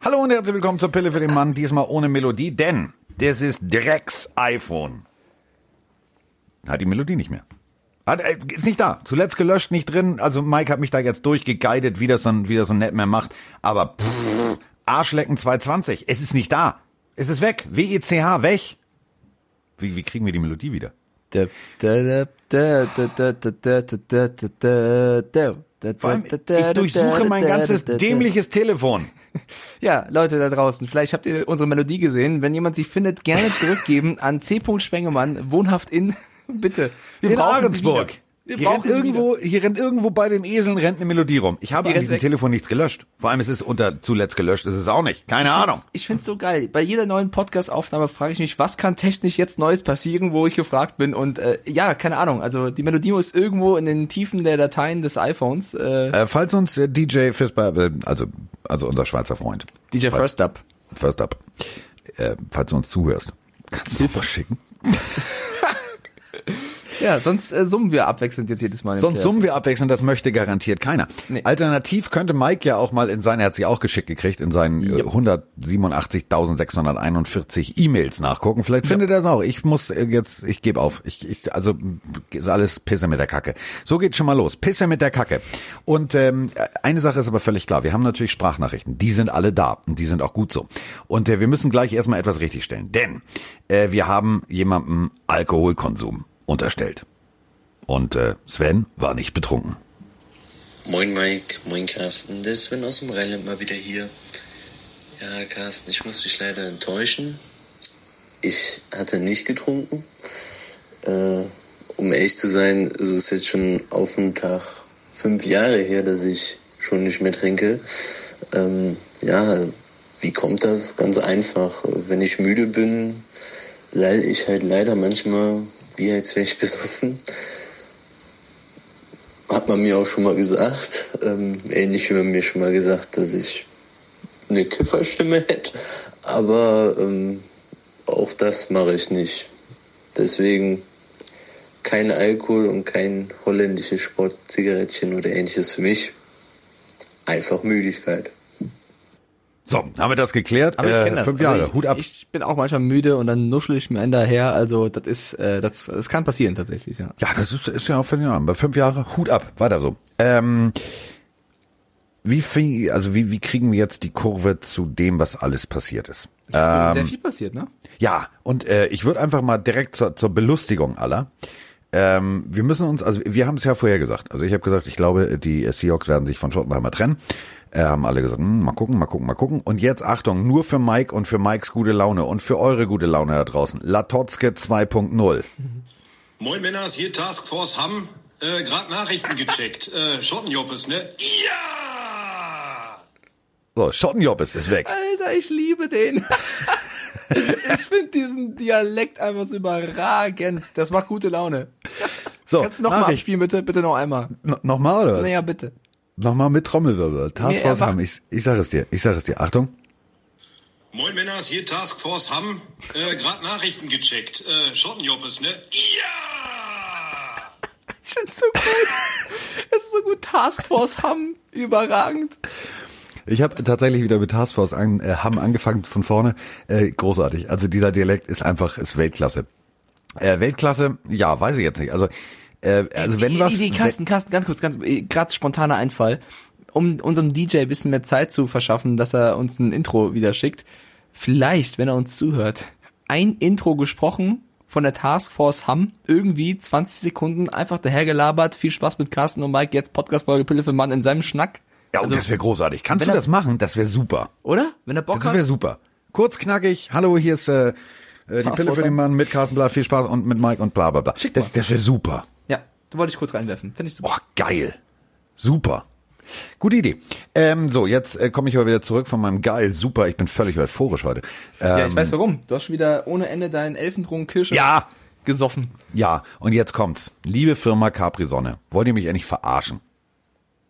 Hallo und herzlich willkommen zur Pille für den Mann, diesmal ohne Melodie, denn das ist Drecks iPhone. Hat die Melodie nicht mehr. Hat, äh, ist nicht da. Zuletzt gelöscht, nicht drin. Also Mike hat mich da jetzt durchgeguidet, wie das dann, wie das so nett mehr macht. Aber pff, Arschlecken 220. Es ist nicht da. Es ist weg. WECH weg. Wie, wie kriegen wir die Melodie wieder? Ich durchsuche mein ganzes dämliches Telefon. Ja, Leute da draußen, vielleicht habt ihr unsere Melodie gesehen. Wenn jemand sie findet, gerne zurückgeben an C. Spengemann, wohnhaft in, bitte. Wir in brauchen Ahrensburg. Wir Hier rennt, irgendwo, hier rennt irgendwo bei den Eseln rennt eine Melodie rum. Ich habe Die an diesem weg. Telefon nichts gelöscht. Vor allem es ist unter zuletzt gelöscht, ist es auch nicht. Keine Ahnung. Ich find's so geil. Bei jeder neuen Podcast-Aufnahme frage ich mich, was kann technisch jetzt Neues passieren, wo ich gefragt bin. Und äh, ja, keine Ahnung. Also die Melodie muss irgendwo in den Tiefen der Dateien des iPhones. Äh, Äh, falls uns äh, DJ Fisper, äh, also also unser Schweizer Freund, DJ falls- First Up. First Up, äh, falls du uns zuhörst, kannst du was schicken. Ja, sonst äh, summen wir abwechselnd jetzt jedes Mal. Sonst summen wir abwechselnd, das möchte garantiert keiner. Nee. Alternativ könnte Mike ja auch mal in seinen, er hat sie auch geschickt gekriegt, in seinen äh, 187.641 E-Mails nachgucken. Vielleicht findet er es auch. Ich muss äh, jetzt, ich gebe auf. Ich, ich, also ist alles Pisse mit der Kacke. So geht's schon mal los. Pisse mit der Kacke. Und ähm, eine Sache ist aber völlig klar. Wir haben natürlich Sprachnachrichten. Die sind alle da und die sind auch gut so. Und äh, wir müssen gleich erstmal etwas richtigstellen. Denn äh, wir haben jemandem Alkoholkonsum unterstellt. Und äh, Sven war nicht betrunken. Moin Mike, moin Carsten, der Sven aus dem Rheinland mal wieder hier. Ja, Carsten, ich muss dich leider enttäuschen. Ich hatte nicht getrunken. Äh, um ehrlich zu sein, ist es jetzt schon auf den Tag fünf Jahre her, dass ich schon nicht mehr trinke. Ähm, ja, wie kommt das? Ganz einfach. Wenn ich müde bin, lall ich halt leider manchmal, wie als wäre ich besoffen hat man mir auch schon mal gesagt, ähm, ähnlich wie man mir schon mal gesagt, dass ich eine Kifferstimme hätte, aber ähm, auch das mache ich nicht. Deswegen kein Alkohol und kein holländisches Sportzigarettchen oder ähnliches für mich. Einfach Müdigkeit. So, haben wir das geklärt? Aber ich Äh, kenne das. Fünf Jahre, also ich, Hut ab. Ich bin auch manchmal müde und dann nuschel ich mir einen daher. Also das ist, äh, das, das kann passieren tatsächlich, ja. ja, das ist, ist ja auch normal. Bei fünf Jahre, Hut ab, weiter so. Ähm, wie, fing, also wie, wie kriegen wir jetzt die Kurve zu dem, was alles passiert ist? Es ist Ähm, sehr viel passiert, ne? Ja, und äh, ich würde einfach mal direkt zur, zur Belustigung aller. Ähm, wir müssen uns, also wir haben es ja vorher gesagt. Also ich habe gesagt, ich glaube, die Seahawks werden sich von Schottenheimer trennen. Äh, haben alle gesagt, hm, mal gucken, mal gucken, mal gucken. Und jetzt Achtung, nur für Mike und für Mikes gute Laune und für eure gute Laune da draußen. Latotzke 2.0. Moin Männers, hier Taskforce Hamm. Äh, Gerade Nachrichten gecheckt. Äh, Schottenjobbes, ne? Ja! So, Schottenjobbes ist weg. Alter, ich liebe den. ich finde diesen Dialekt einfach so überragend. Das macht gute Laune. So, Kannst du noch mal Nachricht. abspielen, bitte? Bitte noch einmal. No, Nochmal oder? Naja, bitte. Nochmal mit Trommelwirbel. Taskforce einfach- haben. Ich, ich sag es dir, ich sag es dir. Achtung. Moin Männers, hier Taskforce Hamm. Äh, Gerade Nachrichten gecheckt. Äh, Schottenjobbes, ne? Ja! Ich find's so gut. Es ist so gut. Taskforce Hamm. Überragend. Ich habe tatsächlich wieder mit Taskforce an, äh, haben angefangen von vorne. Äh, großartig. Also dieser Dialekt ist einfach ist Weltklasse. Äh, Weltklasse, ja, weiß ich jetzt nicht. Also äh, also wenn was Die, die, Carsten, Carsten, ganz kurz, ganz, gerade spontaner Einfall. Um unserem DJ ein bisschen mehr Zeit zu verschaffen, dass er uns ein Intro wieder schickt. Vielleicht, wenn er uns zuhört, ein Intro gesprochen von der Taskforce Hamm, irgendwie 20 Sekunden einfach dahergelabert. Viel Spaß mit Carsten und Mike, jetzt Podcast-Folge Pille für Mann in seinem Schnack. Ja, und also, das wäre großartig. Kannst du er- das machen? Das wäre super. Oder? Wenn er Bock Das wäre hat. super. Kurz knackig. Hallo, hier ist äh, äh, die Taskforce Pille für den. Mann mit Carsten Blatt. Viel Spaß und mit Mike und bla bla bla. Schick Das, mal. das wäre super. Ja, da wollte ich kurz reinwerfen. Finde ich super. Boah, geil. Super. Gute Idee. Ähm, so, jetzt äh, komme ich aber wieder zurück von meinem geil, super, ich bin völlig euphorisch heute. Ähm, ja, ich weiß warum. Du hast schon wieder ohne Ende deinen Elfendrungen Kirsche ja, gesoffen. ja, und jetzt kommt's. Liebe Firma Capri Sonne, wollt ihr mich endlich verarschen?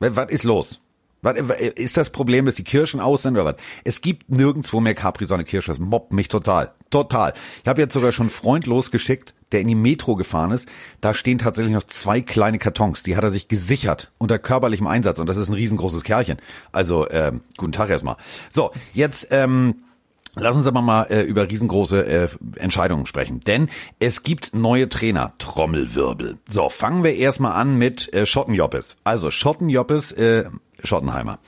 Was ist los? Äh, ist das Problem, dass die Kirschen aus sind oder was? Es gibt nirgendwo mehr Capri Sonne Kirsche. Das mobbt mich total. total. Ich habe jetzt sogar schon einen Freund losgeschickt, der in die Metro gefahren ist. Da stehen tatsächlich noch zwei kleine Kartons. Die hat er sich gesichert unter körperlichem Einsatz. Und das ist ein riesengroßes Kerlchen. Also, äh, guten Tag erstmal. So, jetzt... Ähm, Lass uns aber mal äh, über riesengroße äh, Entscheidungen sprechen. Denn es gibt neue Trainer. Trommelwirbel. So, fangen wir erstmal an mit äh, Schottenjoppes. Also Schottenjoppes, äh, Schottenheimer,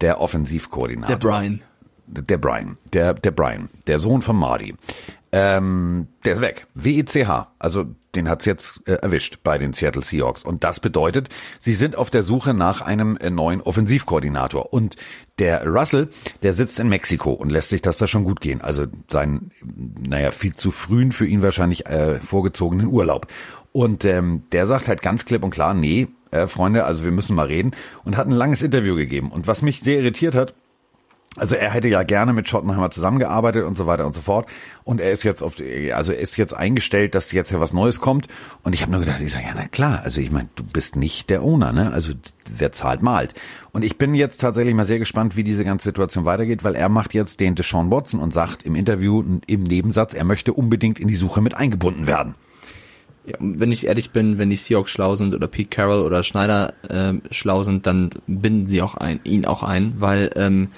der Offensivkoordinator. Der Brian. Der Brian. Der, der Brian. Der Sohn von Marty. Ähm, der ist weg. WECH. Also den hat's jetzt äh, erwischt bei den Seattle Seahawks. Und das bedeutet, sie sind auf der Suche nach einem äh, neuen Offensivkoordinator. Und der Russell, der sitzt in Mexiko und lässt sich das da schon gut gehen. Also sein, naja, viel zu frühen für ihn wahrscheinlich äh, vorgezogenen Urlaub. Und ähm, der sagt halt ganz klipp und klar, nee, äh, Freunde, also wir müssen mal reden. Und hat ein langes Interview gegeben. Und was mich sehr irritiert hat, also er hätte ja gerne mit Schottenheimer zusammengearbeitet und so weiter und so fort. Und er ist jetzt auf, also er ist jetzt eingestellt, dass jetzt ja was Neues kommt. Und ich habe nur gedacht, ich sage, ja, na klar, also ich meine, du bist nicht der Owner, ne? Also wer zahlt, malt. Und ich bin jetzt tatsächlich mal sehr gespannt, wie diese ganze Situation weitergeht, weil er macht jetzt den Deshaun Watson und sagt im Interview, im Nebensatz, er möchte unbedingt in die Suche mit eingebunden werden. Ja, wenn ich ehrlich bin, wenn die Seahawks schlau sind oder Pete Carroll oder Schneider äh, schlau sind, dann binden sie auch ein, ihn auch ein, weil ähm,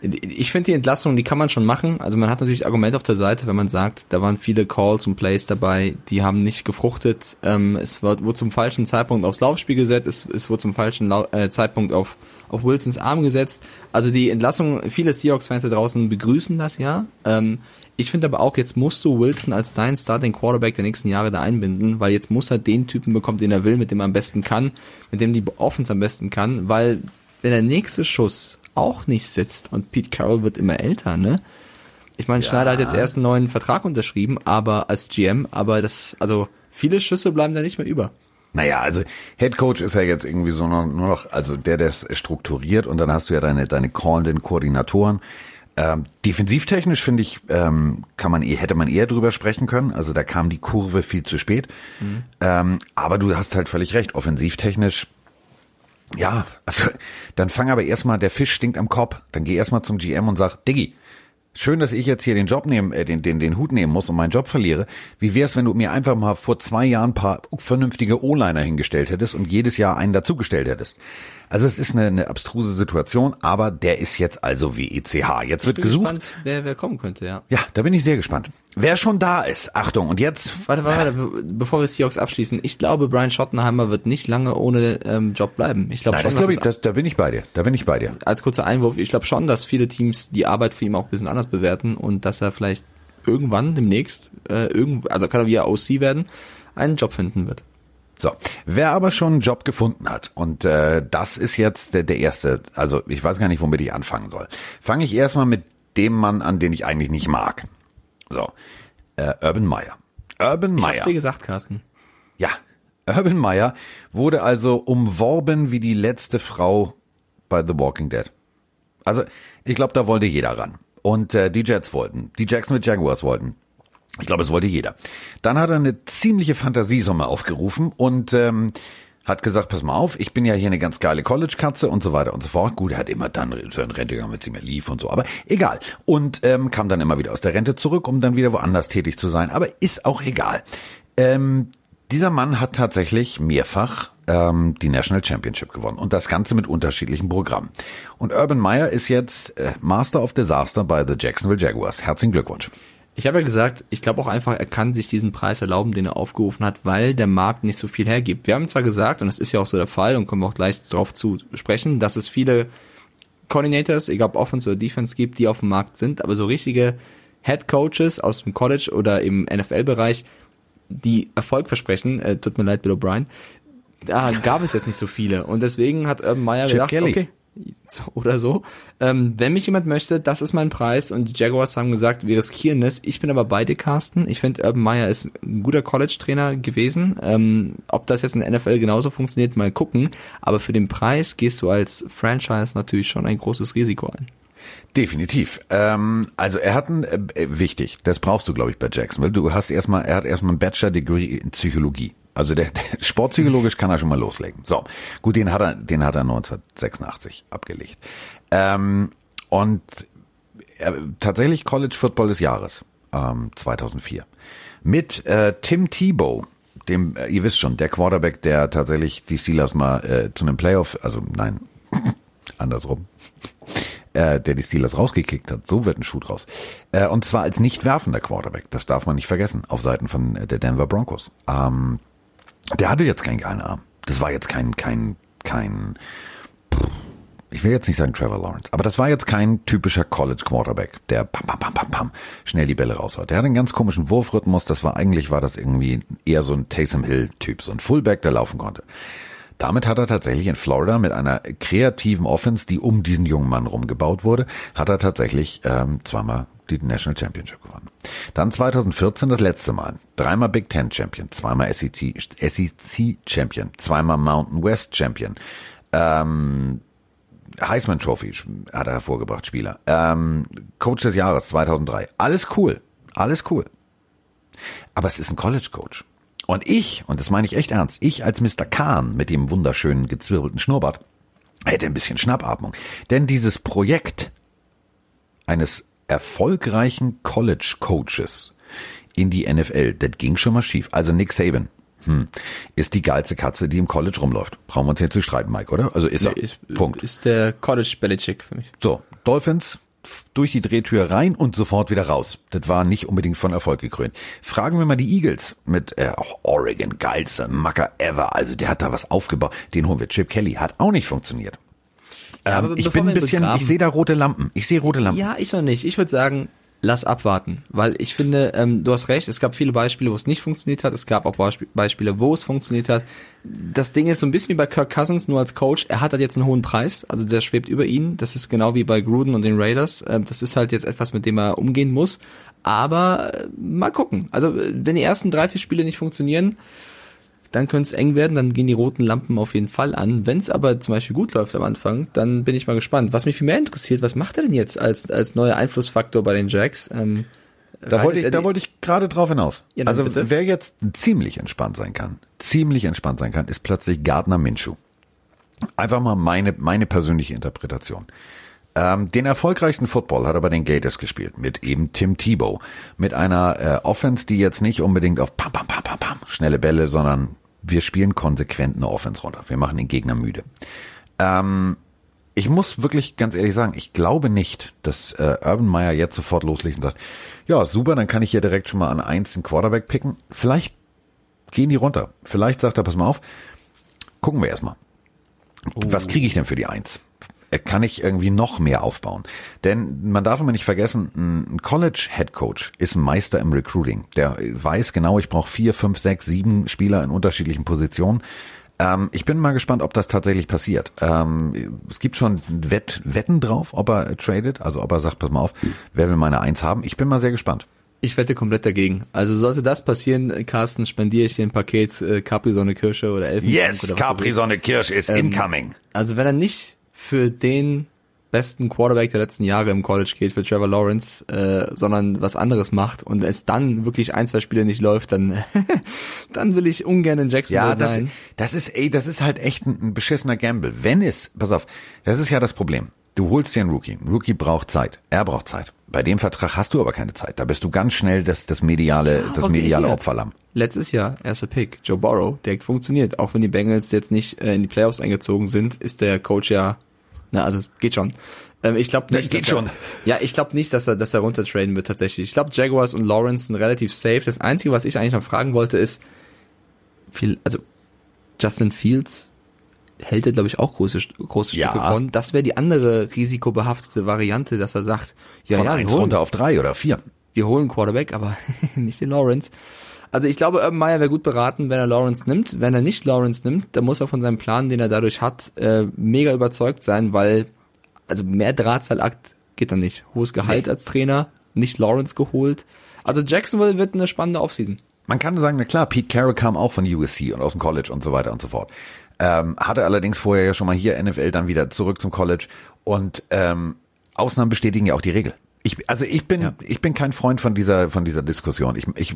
ich finde die Entlassung, die kann man schon machen. Also man hat natürlich Argument auf der Seite, wenn man sagt, da waren viele Calls und Plays dabei, die haben nicht gefruchtet. Ähm, es wird, wurde zum falschen Zeitpunkt aufs Laufspiel gesetzt, es, es wurde zum falschen Lau äh, Zeitpunkt auf, auf Wilsons Arm gesetzt. Also die Entlassung, viele Seahawks-Fans da draußen begrüßen das ja. Ähm, ich finde aber auch, jetzt musst du Wilson als dein Starting Quarterback der nächsten Jahre da einbinden, weil jetzt muss er den Typen bekommen, den er will, mit dem er am besten kann, mit dem die Offense am besten kann, weil wenn der nächste Schuss auch nicht sitzt. Und Pete Carroll wird immer älter, ne? Ich meine, ja. Schneider hat jetzt erst einen neuen Vertrag unterschrieben, aber als GM, aber das, also viele Schüsse bleiben da nicht mehr über. Naja, also Head Coach ist ja jetzt irgendwie so nur, nur noch, also der, der es strukturiert und dann hast du ja deine, deine callenden Koordinatoren. Ähm, defensivtechnisch finde ich, ähm, kann man eh, hätte man eher drüber sprechen können. Also da kam die Kurve viel zu spät. Mhm. Ähm, aber du hast halt völlig recht. Offensivtechnisch ja, also dann fang aber erstmal, der Fisch stinkt am Kopf. Dann geh erstmal zum GM und sag, Diggi, schön, dass ich jetzt hier den Job nehmen, äh, den, den, den Hut nehmen muss und meinen Job verliere. Wie wär's, wenn du mir einfach mal vor zwei Jahren paar vernünftige O-Liner hingestellt hättest und jedes Jahr einen dazugestellt hättest? Also es ist eine, eine abstruse Situation, aber der ist jetzt also WECH. Jetzt wird gesucht. Gespannt, wer, wer kommen könnte, ja. Ja, da bin ich sehr gespannt. Wer schon da ist, Achtung, und jetzt. Warte, warte, warte bevor wir Seahawks abschließen, ich glaube, Brian Schottenheimer wird nicht lange ohne ähm, Job bleiben. Ich glaube schon, das glaub ich, das, da bin ich bei dir. Da bin ich bei dir. Als kurzer Einwurf, ich glaube schon, dass viele Teams die Arbeit für ihn auch ein bisschen anders bewerten und dass er vielleicht irgendwann demnächst, äh, irgend, also kann er wieder OC werden, einen Job finden wird. So, wer aber schon einen Job gefunden hat, und äh, das ist jetzt der, der erste, also ich weiß gar nicht, womit ich anfangen soll. Fange ich erstmal mit dem Mann an, den ich eigentlich nicht mag. So, äh, Urban Meyer. Urban Meyer. Ich hab's dir gesagt, Carsten. Ja, Urban Meyer wurde also umworben wie die letzte Frau bei The Walking Dead. Also, ich glaube, da wollte jeder ran. Und äh, die Jets wollten, die Jacksonville Jaguars wollten, ich glaube, es wollte jeder. Dann hat er eine ziemliche Fantasiesumme aufgerufen und ähm, hat gesagt, pass mal auf, ich bin ja hier eine ganz geile College-Katze und so weiter und so fort. Gut, er hat immer dann so in Rente gegangen, wenn es mehr lief und so, aber egal. Und ähm, kam dann immer wieder aus der Rente zurück, um dann wieder woanders tätig zu sein, aber ist auch egal. Ähm, dieser Mann hat tatsächlich mehrfach ähm, die National Championship gewonnen und das Ganze mit unterschiedlichen Programmen. Und Urban Meyer ist jetzt äh, Master of Disaster bei the Jacksonville Jaguars. Herzlichen Glückwunsch. Ich habe ja gesagt, ich glaube auch einfach, er kann sich diesen Preis erlauben, den er aufgerufen hat, weil der Markt nicht so viel hergibt. Wir haben zwar gesagt, und das ist ja auch so der Fall, und kommen wir auch gleich darauf zu sprechen, dass es viele Coordinators, egal ob Offense oder Defense gibt, die auf dem Markt sind, aber so richtige Head Coaches aus dem College oder im NFL-Bereich, die Erfolg versprechen, äh, tut mir leid, Bill O'Brien, da gab es jetzt nicht so viele. Und deswegen hat Urban Meyer Chip gedacht, Kelly. okay, oder so. Ähm, wenn mich jemand möchte, das ist mein Preis. Und die Jaguars haben gesagt, wir riskieren es. Ich bin aber bei dir, Carsten. Ich finde, Urban Meyer ist ein guter College-Trainer gewesen. Ähm, ob das jetzt in der NFL genauso funktioniert, mal gucken. Aber für den Preis gehst du als Franchise natürlich schon ein großes Risiko ein. Definitiv. Ähm, also er hat ein äh, wichtig, das brauchst du, glaube ich, bei Jacksonville. Du hast erstmal, er hat erstmal ein Bachelor-Degree in Psychologie. Also der, der sportpsychologisch kann er schon mal loslegen. So, gut, den hat er, den hat er 1986 abgelegt. Ähm, und er, tatsächlich College Football des Jahres. ähm, 2004. Mit äh, Tim Tebow, dem, äh, ihr wisst schon, der Quarterback, der tatsächlich die Steelers mal äh, zu einem Playoff, also nein, andersrum, äh, der die Steelers rausgekickt hat. So wird ein Schuh draus. Äh, und zwar als nicht werfender Quarterback. Das darf man nicht vergessen. Auf Seiten von äh, der Denver Broncos. Ähm, der hatte jetzt keinen geilen Arm. Das war jetzt kein, kein, kein, ich will jetzt nicht sagen Trevor Lawrence, aber das war jetzt kein typischer College Quarterback, der pam, pam, pam, pam, pam, schnell die Bälle raushaut. Der hat einen ganz komischen Wurfrhythmus. Das war eigentlich war das irgendwie eher so ein Taysom Hill Typ, so ein Fullback, der laufen konnte. Damit hat er tatsächlich in Florida mit einer kreativen Offense, die um diesen jungen Mann rumgebaut wurde, hat er tatsächlich ähm, zweimal die National Championship gewonnen. Dann 2014 das letzte Mal. Dreimal Big Ten Champion, zweimal SEC, SEC Champion, zweimal Mountain West Champion. Ähm, Heisman Trophy hat er hervorgebracht, Spieler. Ähm, Coach des Jahres 2003. Alles cool. Alles cool. Aber es ist ein College Coach. Und ich, und das meine ich echt ernst, ich als Mr. Kahn mit dem wunderschönen gezwirbelten Schnurrbart hätte ein bisschen Schnappatmung. Denn dieses Projekt eines erfolgreichen College Coaches in die NFL, das ging schon mal schief. Also Nick Saban, hm, ist die geilste Katze, die im College rumläuft. Brauchen wir uns jetzt zu streiten, Mike, oder? Also ist Nee, er. ist, Punkt. ist der College Belichick für mich. So, Dolphins durch die Drehtür rein und sofort wieder raus. Das war nicht unbedingt von Erfolg gekrönt. Fragen wir mal die Eagles mit äh, auch Oregon, geilste Macker ever. Also der hat da was aufgebaut. Den holen wir. Chip Kelly hat auch nicht funktioniert. Ja, Ähm, ich bin ein bisschen, begraben- ich sehe da rote Lampen. Ich sehe rote Lampen. Ja, ich noch nicht. Ich würde sagen, lass abwarten, weil ich finde, ähm, du hast recht, es gab viele Beispiele, wo es nicht funktioniert hat, es gab auch Beisp Beispiele, wo es funktioniert hat. Das Ding ist so ein bisschen wie bei Kirk Cousins, nur als Coach, er hat halt jetzt einen hohen Preis, also der schwebt über ihn, das ist genau wie bei Gruden und den Raiders, ähm, das ist halt jetzt etwas, mit dem er umgehen muss, aber äh, mal gucken. Also wenn die ersten drei, vier Spiele nicht funktionieren, dann könnte es eng werden, dann gehen die roten Lampen auf jeden Fall an. Wenn es aber zum Beispiel gut läuft am Anfang, dann bin ich mal gespannt. Was mich viel mehr interessiert, was macht er denn jetzt als, als neuer Einflussfaktor bei den Jacks? Ähm, Da wollte ich, er da wollte ich gerade drauf hinaus. Ja, also bitte. wer jetzt ziemlich entspannt sein kann, ziemlich entspannt sein kann, ist plötzlich Gardner Minshew. Einfach mal meine, meine persönliche Interpretation. Ähm, den erfolgreichsten Football hat er bei den Gators gespielt, mit eben Tim Tebow. Mit einer äh, Offense, die jetzt nicht unbedingt auf pam, pam, pam, pam, pam, schnelle Bälle, sondern wir spielen konsequent eine Offense runter. Wir machen den Gegner müde. Ähm, ich muss wirklich ganz ehrlich sagen, ich glaube nicht, dass äh, Urban Meyer jetzt sofort loslegt und sagt, ja, super, dann kann ich hier direkt schon mal an eins den Quarterback picken. Vielleicht gehen die runter. Vielleicht sagt er, pass mal auf, gucken wir erstmal. Was kriege ich denn für die Eins? Äh, Kann ich irgendwie noch mehr aufbauen? Denn man darf immer nicht vergessen, ein College Head Coach ist ein Meister im Recruiting. Der weiß genau, ich brauche vier, fünf, sechs, sieben Spieler in unterschiedlichen Positionen. Ähm, ich bin mal gespannt, ob das tatsächlich passiert. Ähm, es gibt schon Wett, Wetten drauf, ob er tradet, also ob er sagt, pass mal auf, wer will meine Eins haben? Ich bin mal sehr gespannt. Ich wette komplett dagegen. Also sollte das passieren, Carsten, spendiere ich dir ein Paket äh, Capri-Sonne Kirsche oder Elfenbein oder was du willst. Sonne Kirsch ist incoming. Also wenn er nicht für den besten Quarterback der letzten Jahre im College geht, für Trevor Lawrence, äh, sondern was anderes macht und es dann wirklich ein, zwei Spiele nicht läuft, dann, dann will ich ungern in Jacksonville Ja, das, sein. das ist, ey, das ist halt echt ein, ein beschissener Gamble. Wenn es, pass auf, das ist ja das Problem. Du holst dir einen Rookie. Ein Rookie braucht Zeit. Er braucht Zeit. Bei dem Vertrag hast du aber keine Zeit. Da bist du ganz schnell das, das mediale, das okay, mediale hier. Opferlamm. Letztes Jahr, erster Pick, Joe Burrow, direkt funktioniert. Auch wenn die Bengals jetzt nicht äh, in die Playoffs eingezogen sind, ist der Coach ja, na, also geht schon. Ähm, ich glaube nicht, geht dass schon. Er, ja, ich glaube nicht, dass er, dass er runtertraden wird tatsächlich. Ich glaube, Jaguars und Lawrence sind relativ safe. Das Einzige, was ich eigentlich noch fragen wollte, ist, viel, also Justin Fields hält er, glaube ich, auch große, große Ja. Stücke von. Das wäre die andere risikobehaftete Variante, dass er sagt, ja, Von ja, wir eins holen, runter auf drei oder vier. wir holen Quarterback, aber nicht den Lawrence. Also ich glaube, Urban Meyer wäre gut beraten, wenn er Lawrence nimmt. Wenn er nicht Lawrence nimmt, dann muss er von seinem Plan, den er dadurch hat, äh, mega überzeugt sein, weil also mehr Drahtseilakt geht dann nicht. Hohes Gehalt Nee. als Trainer, nicht Lawrence geholt. Also Jacksonville wird eine spannende Offseason. Man kann sagen, na klar, Pete Carroll kam auch von USC und aus dem College und so weiter und so fort. Ähm, hatte allerdings vorher ja schon mal hier NFL dann wieder zurück zum College und ähm, Ausnahmen bestätigen ja auch die Regel. Ich, also ich bin, Ja. ich bin kein Freund von dieser, von dieser Diskussion. Ich, ich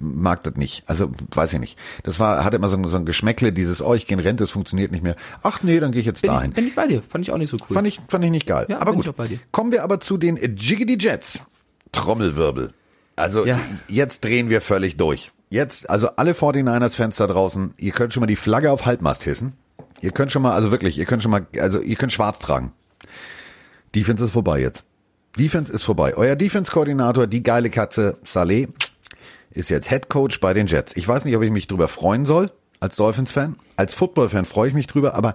mag das nicht. Also weiß ich nicht. Das war, hatte immer so, ein- so ein Geschmäckle, dieses, oh, ich gehe in Rente, es funktioniert nicht mehr. Ach nee, dann gehe ich jetzt Bin, dahin. ich, bin ich bei dir. Fand ich auch nicht so cool. Fand ich, fand ich nicht geil. Ja, aber gut. ich auch bei dir. Kommen wir aber zu den Jiggity Jets. Trommelwirbel. Also Ja. jetzt drehen wir völlig durch. Jetzt, also alle 49ers-Fans da draußen, ihr könnt schon mal die Flagge auf Halbmast hissen. Ihr könnt schon mal, also wirklich, ihr könnt schon mal, also ihr könnt schwarz tragen. Defense ist vorbei jetzt. Defense ist vorbei. Euer Defense-Koordinator, die geile Katze, Saleh, ist jetzt Head Coach bei den Jets. Ich weiß nicht, ob ich mich drüber freuen soll, als Dolphins-Fan. Als Football-Fan freue ich mich drüber, aber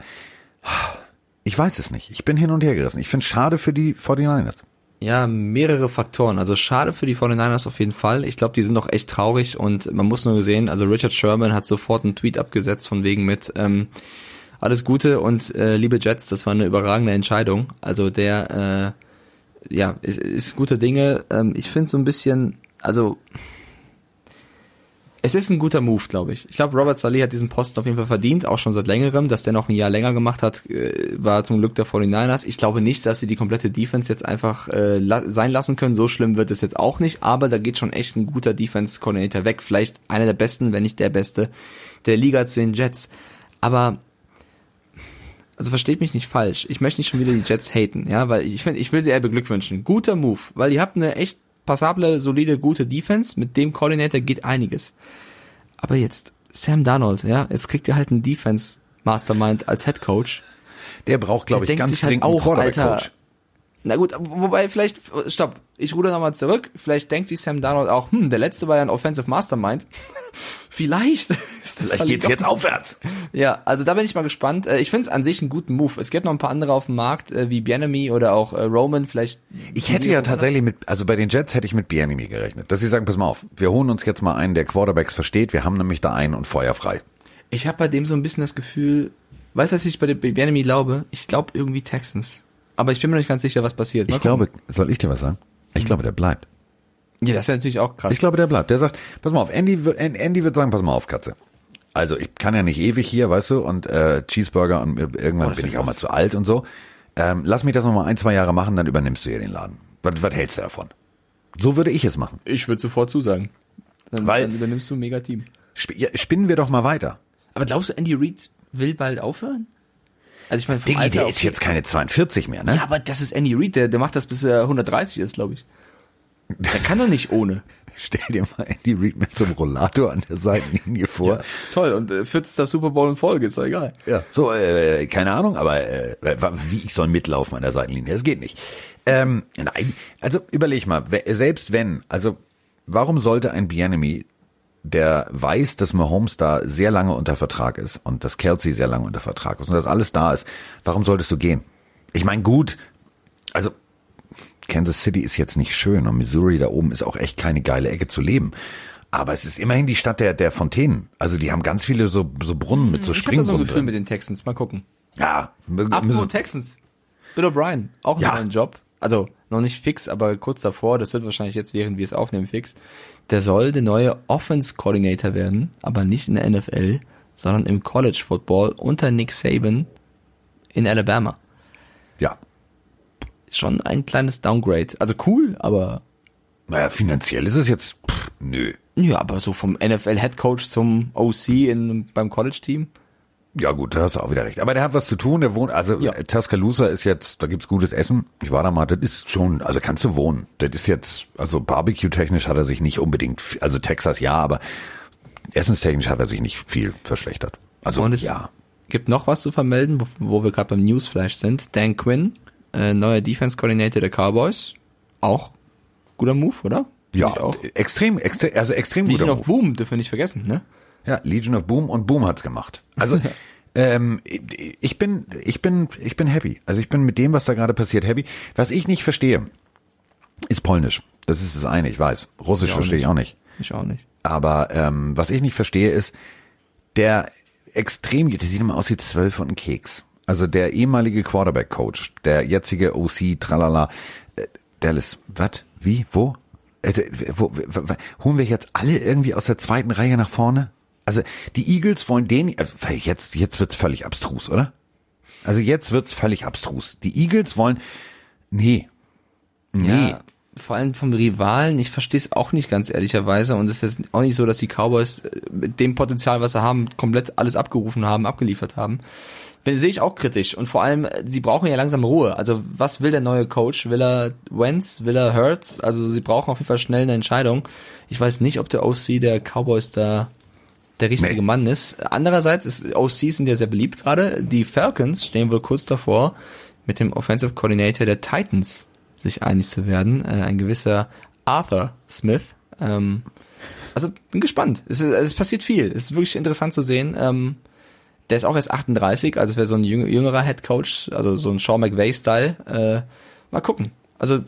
ich weiß es nicht. Ich bin hin und her gerissen. Ich finde es schade für die 49ers. Ja, mehrere Faktoren. Also schade für die 49ers auf jeden Fall. Ich glaube, die sind doch echt traurig und man muss nur sehen, also Richard Sherman hat sofort einen Tweet abgesetzt von wegen mit ähm, alles Gute und äh, liebe Jets, das war eine überragende Entscheidung. Also der äh, ja, ist, ist gute Dinge. Ähm, ich finde so ein bisschen, also es ist ein guter Move, glaube ich. Ich glaube, Robert Saleh hat diesen Posten auf jeden Fall verdient, auch schon seit längerem. Dass der noch ein Jahr länger gemacht hat, äh, war zum Glück der 49ers. Ich glaube nicht, dass sie die komplette Defense jetzt einfach äh, la sein lassen können. So schlimm wird es jetzt auch nicht. Aber da geht schon echt ein guter Defense-Coordinator weg. Vielleicht einer der besten, wenn nicht der beste der Liga zu den Jets. Aber also versteht mich nicht falsch. Ich möchte nicht schon wieder die Jets haten, ja, weil ich finde, ich will sie eher beglückwünschen. Guter Move, weil ihr habt eine echt passable, solide, gute Defense. Mit dem Coordinator geht einiges. Aber jetzt Sam Darnold, ja, jetzt kriegt ihr halt einen Defense Mastermind als Head Coach. Der braucht, glaube ich, ganz halt dringend einen auch. Alter, Na gut, wobei vielleicht, stopp, ich ruder nochmal zurück. Vielleicht denkt sich Sam Darnold auch, hm, der letzte war ja ein Offensive Mastermind. Vielleicht ist das Vielleicht halt geht's jetzt aufwärts. Ja, also da bin ich mal gespannt. Äh, Ich finde es an sich einen guten Move. Es gibt noch ein paar andere auf dem Markt, äh, wie Bienemy oder auch äh, Roman, vielleicht. Ich hätte ja tatsächlich mit, also bei den Jets hätte ich mit Bienemy gerechnet, dass sie sagen, pass mal auf, wir holen uns jetzt mal einen, der Quarterbacks versteht, wir haben nämlich da einen und Feuer frei. Ich habe bei dem so ein bisschen das Gefühl, weißt du, was ich bei dem Bienemy glaube? Ich glaube irgendwie Texans. Aber ich bin mir nicht ganz sicher, was passiert. Mal Ich glaube, gucken. soll ich dir was sagen? Ich glaube, der bleibt. Ja, das wäre natürlich auch krass. Ich glaube, der bleibt. Der sagt, pass mal auf, Andy, wird- Andy wird sagen, pass mal auf, Katze. Also ich kann ja nicht ewig hier, weißt du, und äh, Cheeseburger und irgendwann Oh, bin ich auch mal krass. zu alt und so. Ähm, lass mich das noch mal ein, zwei Jahre machen, dann übernimmst du hier den Laden. Was, was hältst du davon? So würde ich es machen. ich würde sofort zusagen. Dann, Weil- dann übernimmst du ein Mega-Team. Sp ja, spinnen wir doch mal weiter. Aber glaubst du, Andy Reid will bald aufhören? Also ich meine, Diggi, Alter der ist jetzt keine 42 mehr, ne? Ja, aber das ist Andy Reid, der, der macht das bis er 130 ist, glaube ich. Der kann doch nicht ohne. Stell dir mal Andy Reid mit so einem Rollator an der Seitenlinie vor. Ja, toll, und äh, 40. Super Bowl in Folge, ist doch egal. Ja, so, äh, keine Ahnung, aber äh, wie ich soll mitlaufen an der Seitenlinie, das geht nicht. Ähm, nein, also überleg mal, selbst wenn, also warum sollte ein Bienemy, der weiß, dass Mahomes da sehr lange unter Vertrag ist und dass Kelsey sehr lange unter Vertrag ist und dass alles da ist, warum solltest du gehen? Ich meine, gut, also Kansas City ist jetzt nicht schön und Missouri da oben ist auch echt keine geile Ecke zu leben. Aber es ist immerhin die Stadt der, der Fontänen. Also die haben ganz viele so, so Brunnen mit so Ich habe so ein Springbrunnen Gefühl drin. mit den Texans, mal gucken. Ja, Apropos Texans. Bill O'Brien, auch einen Ja. neuen Job. Also noch nicht fix, aber kurz davor, das wird wahrscheinlich jetzt, während wir es aufnehmen, fix. Der soll der neue Offense Coordinator werden, aber nicht in der NFL, sondern im College Football unter Nick Saban in Alabama. ja. Schon ein kleines Downgrade. Also cool, aber Naja, finanziell ist es jetzt, pff, nö. ja, aber so vom NFL Head Coach zum OC in, beim College Team. Ja gut, da hast du auch wieder recht. Aber der hat was zu tun, der wohnt, also Ja. äh, Tuscaloosa ist jetzt, da gibt's gutes Essen. Ich war da mal, das ist schon, also kannst du wohnen. Das ist jetzt, also Barbecue-technisch hat er sich nicht unbedingt, also Texas ja, aber essenstechnisch hat er sich nicht viel verschlechtert. Also Und es ja. gibt noch was zu vermelden, wo, wo wir gerade beim Newsflash sind. Dan Quinn, äh, neuer Defense Coordinator der Cowboys. Auch guter Move, oder? Finde Ja, extrem, extrem, also extrem Legion guter Move. Boom, dürfen wir nicht vergessen, ne? Ja, Legion of Boom und Boom hat's gemacht. Also ähm, ich bin, ich bin, ich bin happy. Also ich bin mit dem, was da gerade passiert, happy. Was ich nicht verstehe, ist Polnisch. Das ist das eine, ich weiß. Russisch Ich verstehe ich nicht. auch nicht. Ich auch nicht. Aber ähm, was ich nicht verstehe, ist der extrem, der sieht immer aus wie zwölf und ein Keks. Also der ehemalige Quarterback-Coach, der jetzige OC, tralala, äh, Dallas, was? Wie? Wo? Äh, wo, wo, wo? Holen wir jetzt alle irgendwie aus der zweiten Reihe nach vorne? Also die Eagles wollen den, also jetzt, jetzt wird's völlig abstrus, oder? Also jetzt wird's völlig abstrus. Die Eagles wollen, nee, nee. Ja, vor allem vom Rivalen, ich verstehe es auch nicht ganz ehrlicherweise und es ist jetzt auch nicht so, dass die Cowboys äh, mit dem Potenzial, was sie haben, komplett alles abgerufen haben, abgeliefert haben. sehe ich auch kritisch. Und vor allem, sie brauchen ja langsam Ruhe. Also was will der neue Coach? Will er Wentz? Will er Hurts? Also sie brauchen auf jeden Fall schnell eine Entscheidung. Ich weiß nicht, ob der OC der Cowboys da der richtige Nee. Mann ist. Andererseits ist OCs sind ja sehr beliebt gerade. Die Falcons stehen wohl kurz davor, mit dem Offensive Coordinator der Titans sich einig zu werden. Äh, ein gewisser Arthur Smith. Ähm, also bin gespannt. Es, es passiert viel. Es ist wirklich interessant zu sehen. Ähm, der ist auch erst 38, also es wäre so ein jüng- jüngerer Head Coach, also so ein Sean McVay-Style. Äh, mal gucken. Also,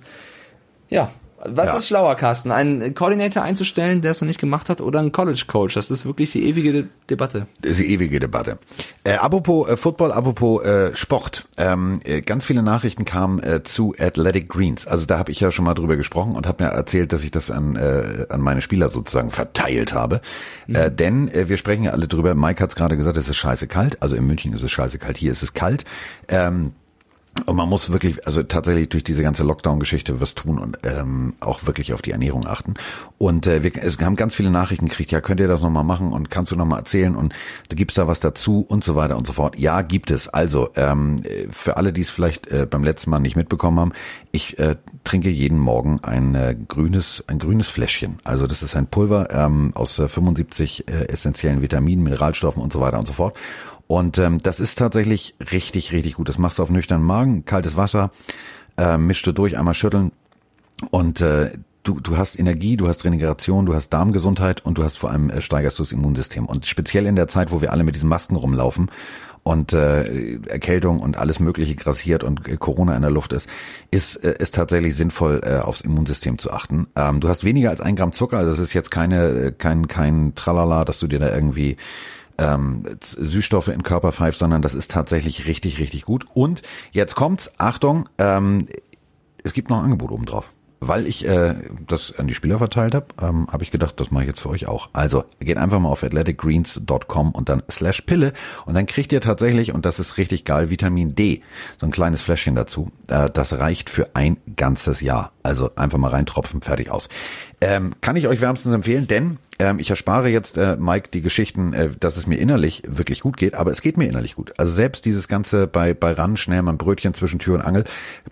ja. Was Ja. ist schlauer, Carsten? Einen Coordinator einzustellen, der es noch nicht gemacht hat, oder einen College Coach? Das ist wirklich die ewige De Debatte. Das ist die ewige Debatte. Äh, apropos äh, Football, apropos äh, Sport. Ähm, äh, ganz viele Nachrichten kamen äh, zu Athletic Greens. Also da habe ich ja schon mal drüber gesprochen und habe mir erzählt, dass ich das an, äh, an meine Spieler sozusagen verteilt habe. Äh, denn äh, wir sprechen ja alle drüber. Mike hat es gerade gesagt, es ist scheiße kalt. Also in München ist es scheiße kalt, hier ist es kalt. Ähm, und man muss wirklich, also tatsächlich durch diese ganze Lockdown-Geschichte was tun und ähm, auch wirklich auf die Ernährung achten. Und äh, wir, es haben ganz viele Nachrichten gekriegt, ja, könnt ihr das nochmal machen und kannst du nochmal erzählen und da gibt's da was dazu und so weiter und so fort. Ja, gibt es. Also, ähm, für alle, die es vielleicht äh, beim letzten Mal nicht mitbekommen haben, ich äh, trinke jeden Morgen ein äh, grünes, ein grünes Fläschchen. Also das ist ein Pulver ähm, aus äh, 75 äh, essentiellen Vitaminen, Mineralstoffen und so weiter und so fort. Und ähm, das ist tatsächlich richtig, richtig gut. Das machst du auf nüchternen Magen, kaltes Wasser, äh, mischst du durch, einmal schütteln und äh, du, du hast Energie, du hast Regeneration, du hast Darmgesundheit und du hast vor allem äh, steigerst du das Immunsystem. Und speziell in der Zeit, wo wir alle mit diesen Masken rumlaufen und äh, Erkältung und alles Mögliche grassiert und äh, Corona in der Luft ist, ist äh, ist tatsächlich sinnvoll, äh, aufs Immunsystem zu achten. Ähm, du hast weniger als ein Gramm Zucker, also das ist jetzt keine, äh, kein, kein Tralala, dass du dir da irgendwie ähm, Süßstoffe in Körper pfeifst, sondern das ist tatsächlich richtig, richtig gut. Und jetzt kommt's, Achtung, ähm, es gibt noch ein Angebot obendrauf. Weil ich äh, das an die Spieler verteilt habe, ähm, habe ich gedacht, das mache ich jetzt für euch auch. Also geht einfach mal auf athleticgreens.com und dann slash Pille und dann kriegt ihr tatsächlich, und das ist richtig geil, Vitamin D, so ein kleines Fläschchen dazu. Äh, das reicht für ein ganzes Jahr. Also einfach mal reintropfen, fertig aus. Ähm, kann ich euch wärmstens empfehlen, denn ähm, ich erspare jetzt, äh, Mike, die Geschichten, äh, dass es mir innerlich wirklich gut geht, aber es geht mir innerlich gut. Also selbst dieses Ganze bei, bei Ran, schnell mal ein Brötchen zwischen Tür und Angel,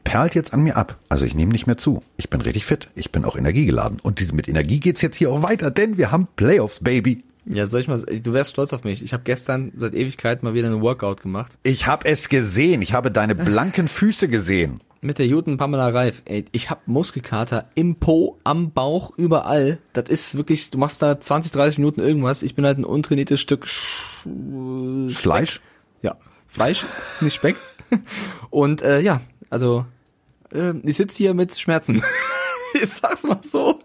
perlt jetzt an mir ab. Also ich nehme nicht mehr zu. Ich bin richtig fit. Ich bin auch energiegeladen. Und diese, mit Energie geht's jetzt hier auch weiter, denn wir haben Playoffs, Baby. Ja, soll ich mal, du wärst stolz auf mich. Ich habe gestern seit Ewigkeit mal wieder einen Workout gemacht. Ich habe es gesehen. Ich habe deine blanken Füße gesehen. Mit der guten Pamela Reif. Ey, ich hab Muskelkater im Po, am Bauch, überall. Das ist wirklich, du machst da 20, 30 Minuten irgendwas. Ich bin halt ein untrainiertes Stück Sch Fleisch? ja, Fleisch, nicht Speck. Und äh, ja, also äh, ich sitze hier mit Schmerzen. ich sag's mal so.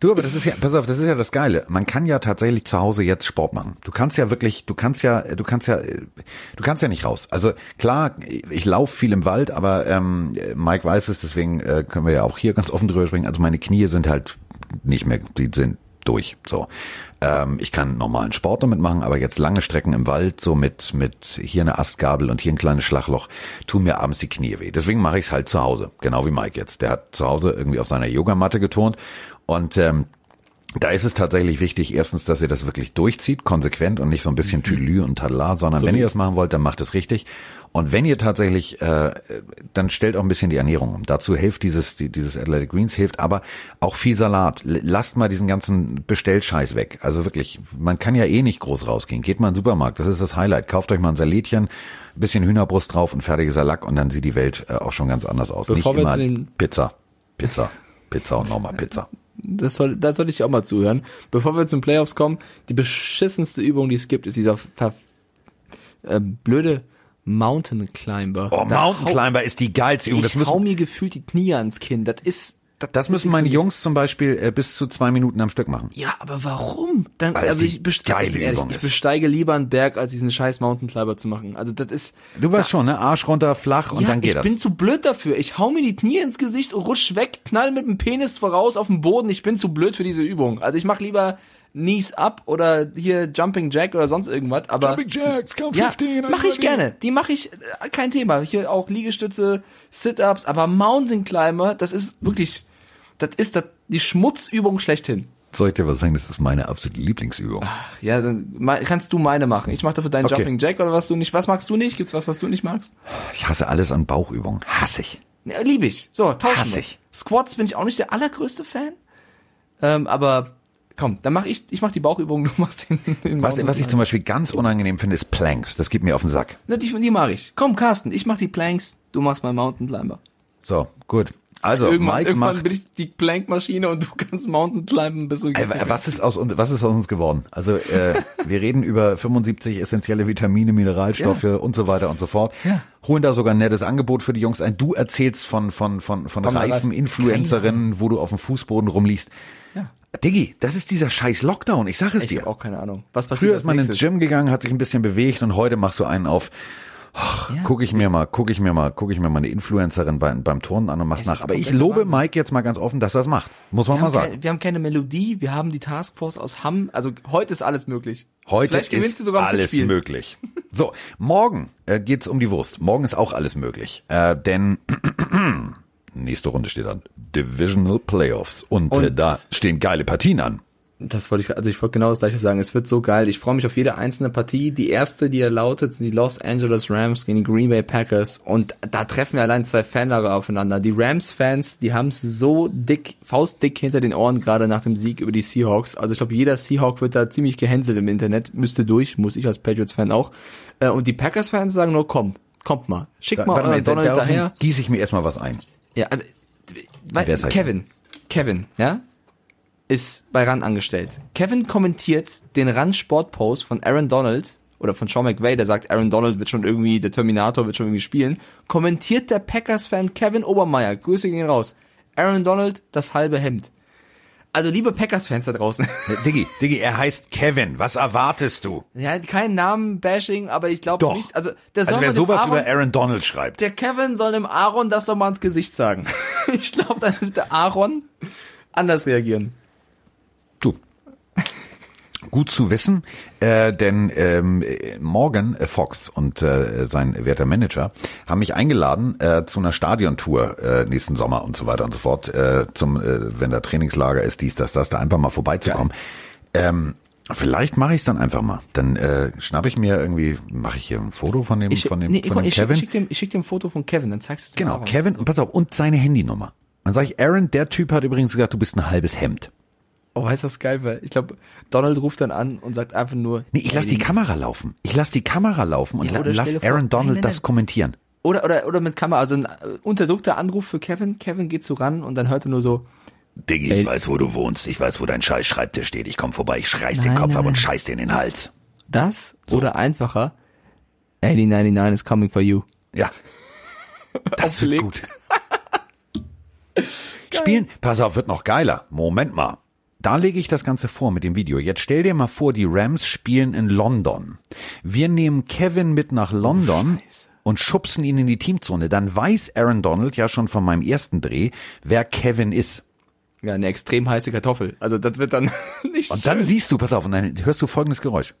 Du, aber das ist ja, pass auf, das ist ja das Geile. Man kann ja tatsächlich zu Hause jetzt Sport machen. Du kannst ja wirklich, du kannst ja, du kannst ja, du kannst ja nicht raus. Also klar, ich laufe viel im Wald, aber ähm, Mike weiß es, deswegen äh, können wir ja auch hier ganz offen drüber sprechen. Also meine Knie sind halt nicht mehr, die sind durch. So, ähm, ich kann normalen Sport damit machen, aber jetzt lange Strecken im Wald, so mit mit hier eine Astgabel und hier ein kleines Schlagloch, tun mir abends die Knie weh. Deswegen mache ich es halt zu Hause, genau wie Mike jetzt. Der hat zu Hause irgendwie auf seiner Yogamatte geturnt und ähm, da ist es tatsächlich wichtig, erstens, dass ihr das wirklich durchzieht, konsequent und nicht so ein bisschen Tüdelü und Tadala, sondern So wenn ihr das machen wollt, dann macht es richtig. Und wenn ihr tatsächlich, äh, dann stellt auch ein bisschen die Ernährung um. Dazu hilft dieses, die, dieses Athletic Greens, hilft aber auch viel Salat. Lasst mal diesen ganzen Bestellscheiß weg. Also wirklich, man kann ja eh nicht groß rausgehen. Geht mal in den Supermarkt, das ist das Highlight. Kauft euch mal ein Salätchen, ein bisschen Hühnerbrust drauf und fertiger Salak und dann sieht die Welt äh, auch schon ganz anders aus. Bevor nicht wir immer zu den- Pizza, Pizza, Pizza und nochmal Pizza. Das soll, da sollte ich auch mal zuhören. Bevor wir zum Playoffs kommen, die beschissenste Übung, die es gibt, ist dieser ver, äh, blöde Mountain Climber. Oh, Da Mountain hau- Climber ist die geilste Übung. Das ich hau müssen, mir gefühlt die Knie ans Kinn. Das ist, das müssen meine Jungs zum Beispiel äh, bis zu zwei Minuten am Stück machen. Ja, aber warum? Dann, Weil das also ich, geile ich, ehrlich, Übung ich besteige lieber einen Berg, als diesen scheiß Mountain Climber zu machen. Also das ist, Du weißt schon, ne? Arsch runter, flach und ja, dann geht ich das. bin zu blöd dafür. Ich hau mir die Knie ins Gesicht und rutsch weg, knall mit dem Penis voraus auf den Boden. Ich bin zu blöd für diese Übung. Also ich mach lieber Knees up oder hier Jumping Jack oder sonst irgendwas. Aber Jumping Jacks, Count ja, 15, are you mache ich gerne. Die mache ich, äh, kein Thema. Hier auch Liegestütze, Sit-ups, aber Mountain Climber, das ist wirklich, das ist das, die Schmutzübung schlechthin. Soll ich dir was sagen? Das ist meine absolute Lieblingsübung. Ja, dann kannst du meine machen. Ich mache dafür deinen Okay. Jumping Jack oder was du nicht. Was magst du nicht? Gibt's was, was du nicht magst? Ich hasse alles an Bauchübungen. Hasse ich. Ja, lieb ich. So, tauschen Hass ich. Squats bin ich auch nicht der allergrößte Fan. Ähm, aber komm, dann mach ich, ich mach die Bauchübung, du machst den, den Was, was ich zum Beispiel ganz unangenehm finde, ist Planks. Das geht mir auf den Sack. Ne, die, die mache ich. Komm, Carsten, ich mach die Planks, du machst mein Mountain Climber. So, gut. Also, irgendwann Mike irgendwann macht. bin ich die Plankmaschine und du kannst Mountain Climben bis Ey, was ist aus uns, was ist aus uns geworden? Also äh, wir reden über 75 essentielle Vitamine, Mineralstoffe und so weiter und so fort. Ja. Holen da sogar ein nettes Angebot für die Jungs ein. Du erzählst von von von von Pamela reifen Reif. Influencerinnen, wo du auf dem Fußboden rumliegst. Ja. Diggi, das ist dieser scheiß Lockdown. Ich sag es Ich dir. habe auch keine Ahnung. Was passiert Früher ist man ins nächstes? Gym gegangen, hat sich ein bisschen bewegt und heute machst du einen auf. Ach, Guck ich mir mal, guck ich mir mal, guck ich mir mal eine Influencerin beim, beim Turnen an und mach's Es nach. Aber ich lobe Wahnsinn. Mike jetzt mal ganz offen, dass er es macht. Muss man Wir mal sagen. keine, wir haben keine Melodie, wir haben die Taskforce aus Hamm. Also heute ist alles möglich. Heute Vielleicht gewinnst ist du sogar ein alles möglich. So, morgen äh, geht's um die Wurst. Morgen ist auch alles möglich. Äh, denn nächste Runde steht an. Divisional Playoffs. Und, äh, Und- da stehen geile Partien an. Das wollte ich, also ich wollte genau das gleiche sagen. Es wird so geil. Ich freue mich auf jede einzelne Partie. Die erste, die da lautet, sind die Los Angeles Rams gegen die Green Bay Packers. Und da treffen wir allein zwei Fanlager aufeinander. Die Rams-Fans, die haben es so dick, faustdick hinter den Ohren, gerade nach dem Sieg über die Seahawks. Also ich glaube, jeder Seahawk wird da ziemlich gehänselt im Internet. Müsste durch, muss ich als Patriots-Fan auch. Äh, Und die Packers-Fans sagen nur, komm, kommt mal. Schickt mal Warte euren Donald daher. gieße ich mir erstmal was ein. Ja, also weil? Kevin, Kevin, ja, ist bei RAN angestellt. Kevin kommentiert den RAN Sportpost von Aaron Donald oder von Sean McVay, der sagt, Aaron Donald wird schon irgendwie, der Terminator wird schon irgendwie spielen, kommentiert der Packers-Fan Kevin Obermeier, Grüße gehen raus, Aaron Donald, das halbe Hemd. Also liebe Packers-Fans da draußen, Äh, Diggi, Diggi, er heißt Kevin. Was erwartest du? ja, kein Namen-Bashing, aber ich glaube nicht, also der soll Also wer sowas Aaron, über Aaron Donald schreibt. der Kevin soll dem Aaron das doch mal ins Gesicht sagen. ich glaube, dann wird der Aaron anders reagieren. Gut zu wissen, äh, denn ähm, äh, Morgan äh, Fox und äh, sein werter Manager haben mich eingeladen äh, zu einer Stadiontour äh, nächsten Sommer und so weiter und so fort, äh, zum, äh, wenn da Trainingslager ist, dies, das, das, da einfach mal vorbeizukommen. Ähm, vielleicht mache ich es dann einfach mal. Dann äh, schnapp ich mir irgendwie, mache ich hier ein Foto von dem, Ich, von dem, nee, von dem ich, Kevin. Ich schick, dem, ich schick dem ein Foto von Kevin, dann zeigst du es Genau. Kevin, und pass auf, und seine Handynummer. Dann sage ich, Aaron, der Typ hat übrigens gesagt, du bist ein halbes Hemd. Oh, weißt du, was geil wäre? Ich glaube, Donald ruft dann an und sagt einfach nur. Nee, ich lass die Kamera laufen. Ich lass die Kamera laufen und Ja, lass Aaron Donald Nein, nein, das nein. kommentieren. Oder, oder, oder mit Kamera, also ein äh, unterdrückter Anruf für Kevin. Kevin geht so ran und dann hört er nur so, Diggi, ich weiß, wo du wohnst. Ich weiß, wo dein scheiß Schreibtisch steht. Ich komm vorbei, ich reiß den Kopf ab und scheiß dir in den Hals. das oder einfacher, 8099 is coming for you. Ja. Das wird gut. Spielen, pass auf, wird noch geiler. Moment mal. Da lege ich das Ganze vor mit dem Video. Jetzt stell dir mal vor, die Rams spielen in London. Wir nehmen Kevin mit nach London und schubsen ihn in die Teamzone. Dann weiß Aaron Donald ja schon von meinem ersten Dreh, wer Kevin ist. Ja, eine extrem heiße Kartoffel. Also das wird dann nicht Und dann schön. siehst du, pass auf, und dann hörst du folgendes Geräusch.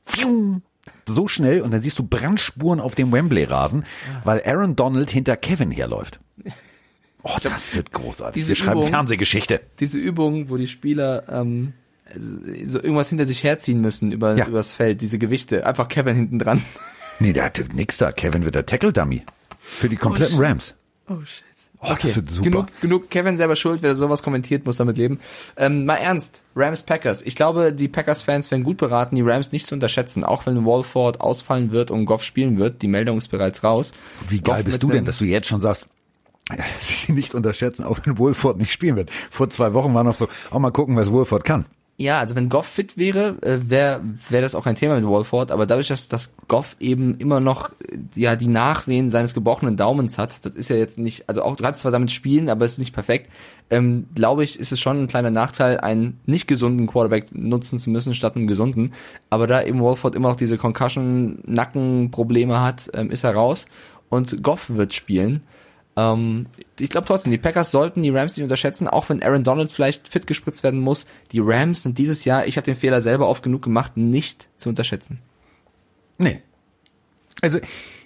So schnell und dann siehst du Brandspuren auf dem Wembley-Rasen, weil Aaron Donald hinter Kevin herläuft. Oh, das wird großartig. diese Wir schreiben Übung- Fernsehgeschichte. diese Übung, wo die Spieler ähm, so irgendwas hinter sich herziehen müssen über Ja. übers Feld, diese Gewichte, einfach Kevin hinten dran. Nee, der hat nix da. Kevin wird der Tackle-Dummy. Für die kompletten Rams. Oh shit. Oh, das wird super. Genug, genug Kevin selber schuld, wer sowas kommentiert, muss damit leben. Ähm, mal ernst, Rams Packers. Ich glaube, die Packers-Fans werden gut beraten, die Rams nicht zu unterschätzen, auch wenn Walford ausfallen wird und Goff spielen wird. Die Meldung ist bereits raus. Wie geil Goff bist du denn, dass du jetzt schon sagst, sie nicht unterschätzen, auch wenn Wolford nicht spielen wird. Vor zwei Wochen war noch so, auch mal gucken, was Wolford kann. Ja, also wenn Goff fit wäre, äh, wäre wär das auch kein Thema mit Walford, aber dadurch, dass, dass Goff eben immer noch äh, ja die Nachwehen seines gebrochenen Daumens hat, das ist ja jetzt nicht, also auch kannst zwar damit spielen, aber es ist nicht perfekt, ähm, glaube ich, ist es schon ein kleiner Nachteil, einen nicht gesunden Quarterback nutzen zu müssen statt einem gesunden. Aber da eben Walford immer noch diese Concussion-Nackenprobleme hat, ähm, ist er raus und Goff wird spielen. Ähm, ich glaube trotzdem, die Packers sollten die Rams nicht unterschätzen, auch wenn Aaron Donald vielleicht fit gespritzt werden muss. Die Rams sind dieses Jahr, ich habe den Fehler selber oft genug gemacht, nicht zu unterschätzen. Nee. Also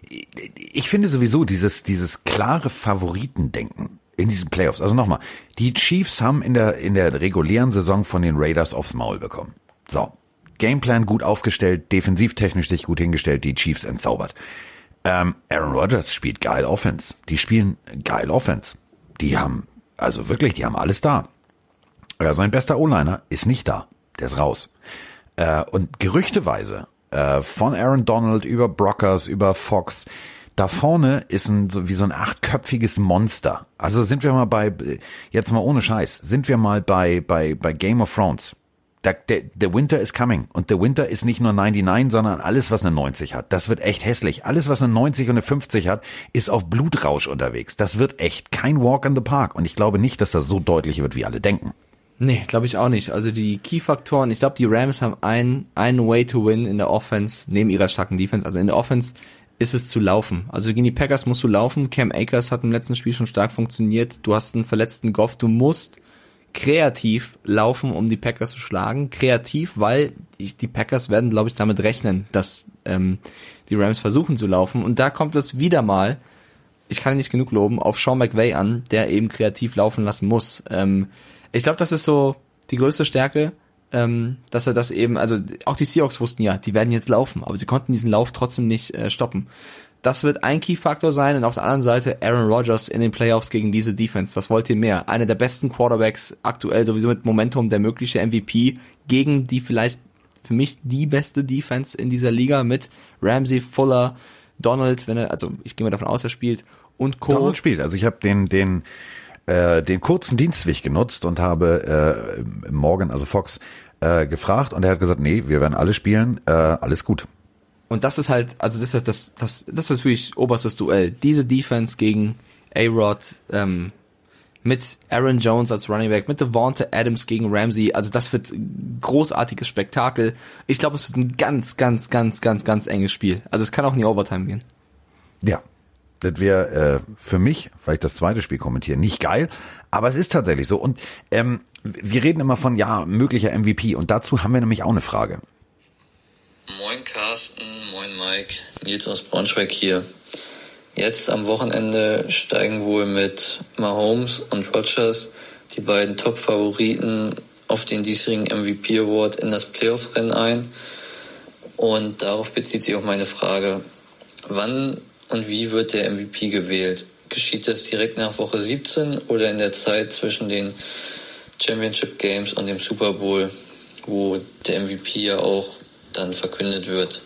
ich- finde sowieso dieses dieses klare Favoritendenken In diesen Playoffs. Also nochmal, die Chiefs haben in der, in der regulären Saison von den Raiders aufs Maul bekommen. So. Gameplan gut aufgestellt, defensivtechnisch sich gut hingestellt, die Chiefs entzaubert. Ähm, Aaron Rodgers spielt geil Offense. Die spielen geil Offense. Die haben, also wirklich, die haben alles da. Ja, sein bester O-Liner ist nicht da. Der ist raus. Äh, und gerüchteweise äh, von Aaron Donald über Brockers, über Fox, da vorne ist ein so wie so ein achtköpfiges Monster. Also sind wir mal bei jetzt mal ohne Scheiß, sind wir mal bei bei bei Game of Thrones. Der, der, Winter is coming und der Winter ist nicht nur 99, sondern alles was eine 90 hat. Das wird echt hässlich. Alles was eine 90 und eine 50 hat, ist auf Blutrausch unterwegs. Das wird echt kein Walk in the Park und ich glaube nicht, dass das so deutlich wird, wie alle denken. Nee, glaube ich auch nicht. Also die Key-Faktoren, ich glaube, die Rams haben einen, einen Way to win in der Offense, neben ihrer starken Defense. Also in der Offense ist es zu laufen. Also gegen die Packers musst du laufen. Cam Akers hat im letzten Spiel schon stark funktioniert. Du hast einen verletzten Goff. Du musst kreativ laufen, um die Packers zu schlagen. Kreativ, weil die Packers werden, glaube ich, damit rechnen, dass ähm, die Rams versuchen zu laufen. Und da kommt es wieder mal, ich kann nicht genug loben, auf Sean McVay an, der eben kreativ laufen lassen muss. Ähm, ich glaube, das ist so die größte Stärke ähm, dass er das eben, also auch die Seahawks wussten ja, die werden jetzt laufen, aber sie konnten diesen Lauf trotzdem nicht äh, stoppen. Das wird ein Key-Faktor sein und auf der anderen Seite Aaron Rodgers in den Playoffs gegen diese Defense. Was wollt ihr mehr? Einer der besten Quarterbacks aktuell sowieso mit Momentum, der mögliche MVP gegen die vielleicht für mich die beste Defense in dieser Liga mit Ramsey, Fuller, Donald, wenn er, also ich gehe mal davon aus, er spielt und Co. Donald spielt. Also ich habe den, den äh, den kurzen Dienstweg genutzt und habe äh, Morgan, also Fox, äh, gefragt und er hat gesagt, nee, wir werden alle spielen, äh, alles gut. Und das ist halt, also das ist das, das, das ist wirklich oberstes Duell. Diese Defense gegen A-Rod, ähm, mit Aaron Jones als Running Back, mit Devonta Adams gegen Ramsey. Also das wird großartiges Spektakel. Ich glaube, es wird ein ganz, ganz, ganz, ganz, ganz enges Spiel. Also es kann auch in die Overtime gehen. Ja, das wäre äh, für mich, weil ich das zweite Spiel kommentiere, nicht geil. Aber es ist tatsächlich so. Und ähm, wir reden immer von, ja, möglicher MVP. Und dazu haben wir nämlich auch eine Frage. Moin Carsten, moin Mike, Nils aus Braunschweig hier. Jetzt am Wochenende steigen wohl mit Mahomes und Rogers die beiden Top-Favoriten auf den diesjährigen MVP Award in das Playoff-Rennen ein. Und darauf bezieht sich auch meine Frage. Wann und wie wird der MVP gewählt? Geschieht das direkt nach Woche 17 oder in der Zeit zwischen den Championship Games und dem Super Bowl, wo der MVP ja auch dann verkündet wird?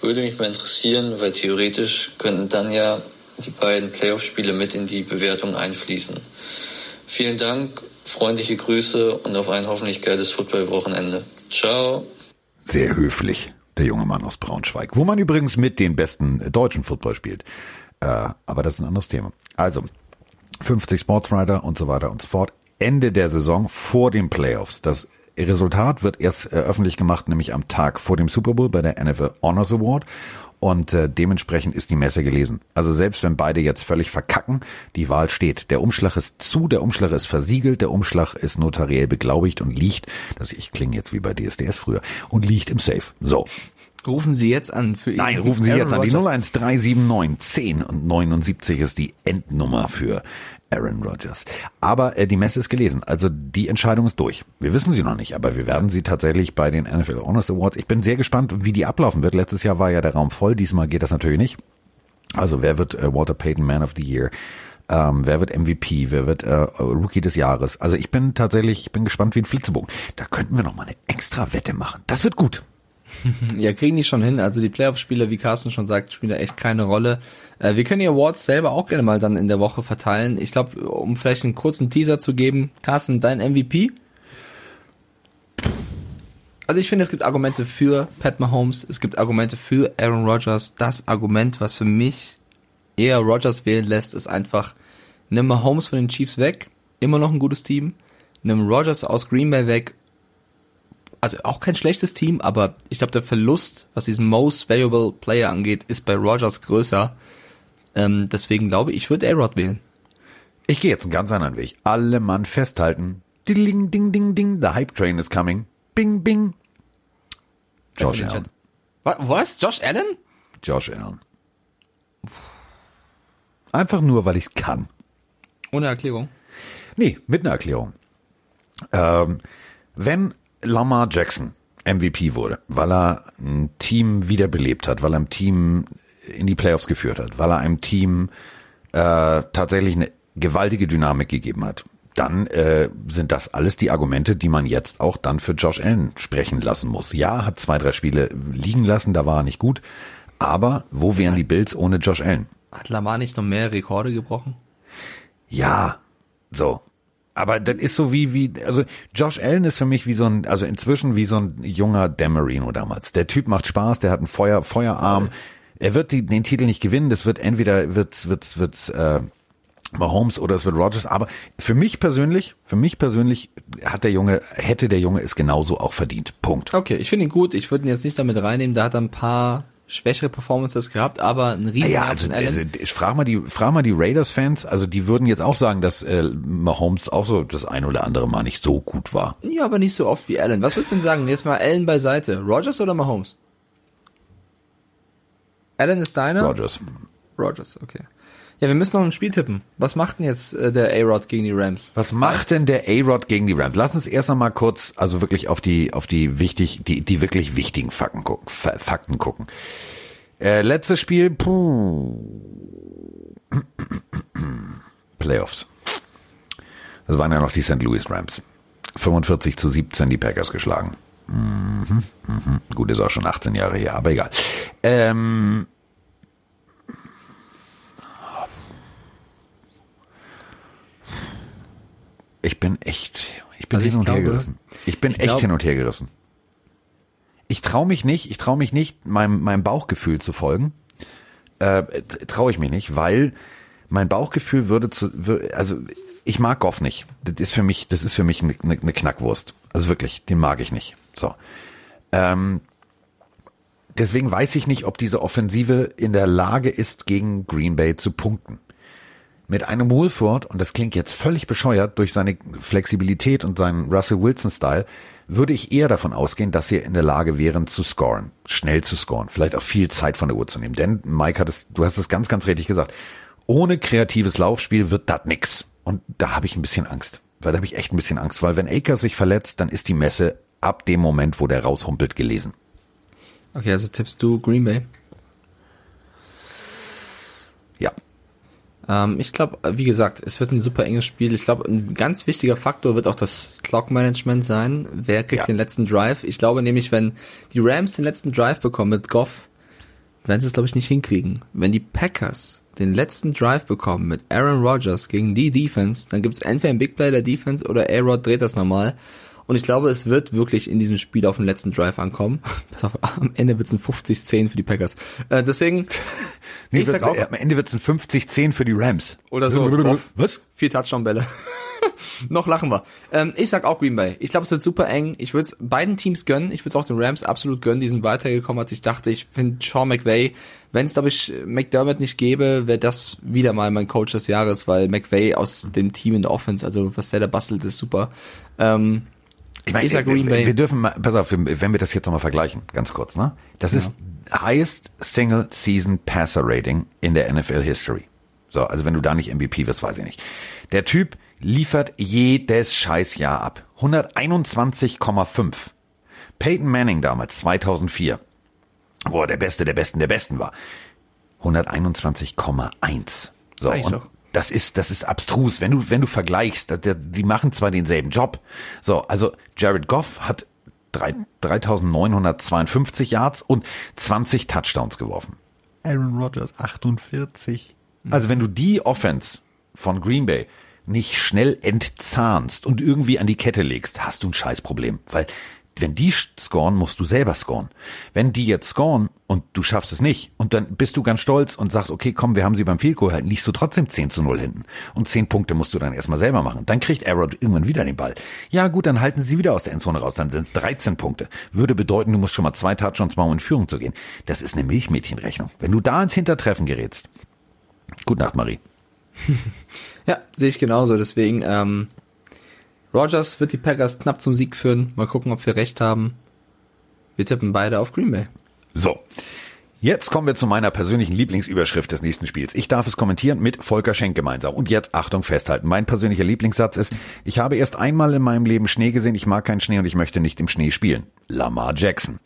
Würde mich mal interessieren, weil theoretisch könnten dann ja die beiden Playoff-Spiele mit in die Bewertung einfließen. Vielen Dank, freundliche Grüße und auf ein hoffentlich geiles Football-Wochenende. Ciao. Sehr höflich der junge Mann aus Braunschweig, wo man übrigens mit den besten deutschen Football spielt. Äh, aber das ist ein anderes Thema. Also, 50 Sportsrider und so weiter und so fort. Ende der Saison vor den Playoffs. Das Resultat wird erst äh, öffentlich gemacht, nämlich am Tag vor dem Super Bowl bei der NFL Honors Award und äh, dementsprechend ist die Messe gelesen. Also selbst wenn beide jetzt völlig verkacken, die Wahl steht. Der Umschlag ist zu, der Umschlag ist versiegelt, der Umschlag ist notariell beglaubigt und liegt, das ich klinge jetzt wie bei DSDS früher, und liegt im Safe. So. Rufen Sie jetzt an für Nein, rufen Sie jetzt an. Die 01379 10 und 79 ist die Endnummer für Aaron Rodgers. Aber äh, die Messe ist gelesen, also die Entscheidung ist durch. Wir wissen sie noch nicht, aber wir werden sie tatsächlich bei den NFL Honors Awards. Ich bin sehr gespannt, wie die ablaufen wird. Letztes Jahr war ja der Raum voll, diesmal geht das natürlich nicht. Also wer wird äh, Walter Payton Man of the Year? Ähm, wer wird MVP? Wer wird äh, Rookie des Jahres? Also ich bin tatsächlich, ich bin gespannt wie ein Flitzebogen. Da könnten wir noch mal eine extra Wette machen. Das wird gut. Ja, kriegen die schon hin. Also die Playoff-Spiele, wie Carsten schon sagt, spielen da echt keine Rolle. Äh, wir können die Awards selber auch gerne mal dann in der Woche verteilen. Ich glaube, um vielleicht einen kurzen Teaser zu geben, Carsten, dein MVP? Also ich finde, es gibt Argumente für Pat Mahomes, es gibt Argumente für Aaron Rodgers. Das Argument, was für mich eher Rodgers wählen lässt, ist einfach, nimm Mahomes von den Chiefs weg, immer noch ein gutes Team, nimm Rodgers aus Green Bay weg also auch kein schlechtes Team, aber ich glaube, der Verlust, was diesen Most Valuable Player angeht, ist bei Rogers größer. Ähm, deswegen glaube ich, ich würde A-Rod wählen. Ich gehe jetzt einen ganz anderen Weg. Alle Mann festhalten. Ding, ding, ding, ding, the Hype Train is coming. Bing, bing. Josh Allen. Was? Josh Allen? Josh Allen. Einfach nur, weil ich kann. Ohne Erklärung. Nee, mit einer Erklärung. Ähm, wenn Lamar Jackson MVP wurde, weil er ein Team wiederbelebt hat, weil er ein Team in die Playoffs geführt hat, weil er einem Team äh, tatsächlich eine gewaltige Dynamik gegeben hat, dann äh, sind das alles die Argumente, die man jetzt auch dann für Josh Allen sprechen lassen muss. Ja, hat zwei, drei Spiele liegen lassen, da war er nicht gut, aber wo wären die Bills ohne Josh Allen? Hat Lamar nicht noch mehr Rekorde gebrochen? Ja, so. Aber das ist so wie, wie, also Josh Allen ist für mich wie so ein, also inzwischen wie so ein junger Demarino damals. Der Typ macht Spaß, der hat einen Feuer, Feuerarm. Er wird die, den Titel nicht gewinnen, das wird entweder, wird's, wird's, wird's, äh, Mahomes oder es wird Rogers, aber für mich persönlich, für mich persönlich hat der Junge, hätte der Junge es genauso auch verdient. Punkt. Okay, ich finde ihn gut. Ich würde ihn jetzt nicht damit reinnehmen. Da hat er ein paar schwächere Performances gehabt, aber ein riesen Ja, also, also ich frag mal die, frag mal die Raiders-Fans, also die würden jetzt auch sagen, dass äh, Mahomes auch so das ein oder andere Mal nicht so gut war. Ja, aber nicht so oft wie Allen. Was würdest du denn sagen? Jetzt mal Allen beiseite. Rogers oder Mahomes? Allen ist deiner? Rogers. Rogers, okay. Ja, wir müssen noch ein Spiel tippen. Was macht denn jetzt äh, der A-Rod gegen die Rams? Was macht denn der A-Rod gegen die Rams? Lass uns erst noch mal kurz, also wirklich auf die, auf die wichtig, die, die wirklich wichtigen Fakten gucken. Fakten gucken. Äh, letztes Spiel, puh. Playoffs. Das waren ja noch die St. Louis Rams. 45 zu 17 die Packers geschlagen. Mhm, mhm. Gut, ist auch schon 18 Jahre her, aber egal. Ähm, ich bin echt, ich bin Also ich hin und her glaube- gerissen. Ich bin ich echt glaub- hin und her gerissen. Ich traue mich nicht, ich traue mich nicht, meinem, meinem Bauchgefühl zu folgen. Äh, traue ich mich nicht, weil mein Bauchgefühl würde zu, also ich mag Goff nicht. Das ist für mich, das ist für mich eine, eine, eine Knackwurst. Also wirklich, den mag ich nicht. So. Ähm, deswegen weiß ich nicht, ob diese Offensive in der Lage ist, gegen Green Bay zu punkten. Mit einem Wolford, und das klingt jetzt völlig bescheuert, durch seine Flexibilität und seinen Russell Wilson-Style, würde ich eher davon ausgehen, dass sie in der Lage wären zu scoren, schnell zu scoren, vielleicht auch viel Zeit von der Uhr zu nehmen. Denn Mike hat es, du hast es ganz, ganz richtig gesagt, ohne kreatives Laufspiel wird das nix. Und da habe ich ein bisschen Angst. Weil da habe ich echt ein bisschen Angst, weil wenn Akers sich verletzt, dann ist die Messe ab dem Moment, wo der raushumpelt, gelesen. Okay, also tippst du Green Bay? Ja. Ähm, ich glaube, wie gesagt, es wird ein super enges Spiel. Ich glaube, ein ganz wichtiger Faktor wird auch das Clock-Management sein. Wer kriegt Ja. den letzten Drive? Ich glaube nämlich, wenn die Rams den letzten Drive bekommen mit Goff, werden sie es, glaube ich, nicht hinkriegen. Wenn die Packers den letzten Drive bekommen mit Aaron Rodgers gegen die Defense, dann gibt es entweder ein Big Play der Defense oder A-Rod dreht das nochmal. Und ich glaube, es wird wirklich in diesem Spiel auf den letzten Drive ankommen. Am Ende wird es ein 50-10 für die Packers. Äh, deswegen, Nee, ich sag auch, am Ende wird es ein 50-10 für die Rams. Oder so. Was? Vier Touchdown-Bälle. Noch lachen wir. Ähm, ich sag auch Green Bay. Ich glaube, es wird super eng. Ich würde es beiden Teams gönnen. Ich würde es auch den Rams absolut gönnen. Die sind weitergekommen, als ich dachte. Ich finde Sean McVay, wenn es, glaube ich, McDermott nicht gäbe, wäre das wieder mal mein Coach des Jahres, weil McVay aus dem Team in der Offense, also was der da bastelt, ist super. Ähm, Ich, meine, Ich wir- Green Bay. Wir dürfen mal, pass auf, wenn wir das jetzt nochmal vergleichen, ganz kurz, ne? Das ist highest single season passer rating in der NFL History. So, also wenn du da nicht MVP wirst, weiß ich nicht. Der Typ liefert jedes Scheißjahr ab. 121,5. Peyton Manning damals, 2004. Wo er der Beste der Besten der Besten war. 121,1. So, Sag ich und. Das ist, das ist abstrus, wenn du, wenn du vergleichst, die machen zwar denselben Job. So, also Jared Goff hat drei- 3952 Yards und 20 Touchdowns geworfen. Aaron Rodgers 48. Also wenn du die Offense von Green Bay nicht schnell entzahnst und irgendwie an die Kette legst, hast du ein Scheißproblem, weil wenn die scoren, musst du selber scoren. Wenn die jetzt scoren und du schaffst es nicht und dann bist du ganz stolz und sagst, okay, komm, wir haben sie beim Goal halten, liegst du trotzdem 10 zu 0 hinten. Und 10 Punkte musst du dann erstmal selber machen. Dann kriegt Arrow irgendwann wieder den Ball. Ja gut, dann halten sie wieder aus der Endzone raus, dann sind es 13 Punkte. Würde bedeuten, du musst schon mal zwei Touchdowns machen, um in Führung zu gehen. Das ist eine Milchmädchenrechnung. Wenn du da ins Hintertreffen gerätst. Gute Nacht, Marie. ja, sehe ich genauso. Deswegen, ähm, Rogers wird die Packers knapp zum Sieg führen. Mal gucken, ob wir recht haben. Wir tippen beide auf Green Bay. So. Jetzt kommen wir zu meiner persönlichen Lieblingsüberschrift des nächsten Spiels. Ich darf es kommentieren mit Volker Schenk gemeinsam. Und jetzt Achtung festhalten. Mein persönlicher Lieblingssatz ist, ich habe erst einmal in meinem Leben Schnee gesehen, ich mag keinen Schnee und ich möchte nicht im Schnee spielen. Lamar Jackson.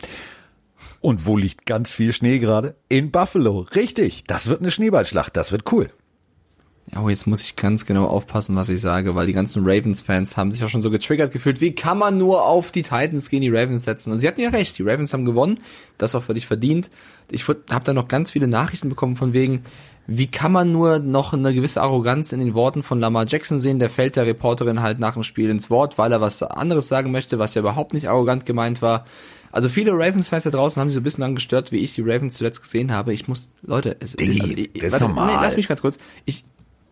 Und wo liegt ganz viel Schnee gerade? In Buffalo. Richtig. Das wird eine Schneeballschlacht. Das wird cool. Oh, jetzt muss ich ganz genau aufpassen, was ich sage, weil die ganzen Ravens-Fans haben sich auch schon so getriggert gefühlt. Wie kann man nur auf die Titans gegen die Ravens setzen? Und sie hatten ja recht, die Ravens haben gewonnen, das auch völlig verdient. Ich habe da noch ganz viele Nachrichten bekommen von wegen, wie kann man nur noch eine gewisse Arroganz in den Worten von Lamar Jackson sehen? Der fällt der Reporterin halt nach dem Spiel ins Wort, weil er was anderes sagen möchte, was ja überhaupt nicht arrogant gemeint war. Also viele Ravens-Fans da draußen haben sich so ein bisschen angestört, wie ich die Ravens zuletzt gesehen habe. Ich muss, Leute, es, Diggi, also, ich, das ist warte, normal. Nee, lass mich ganz kurz. Ich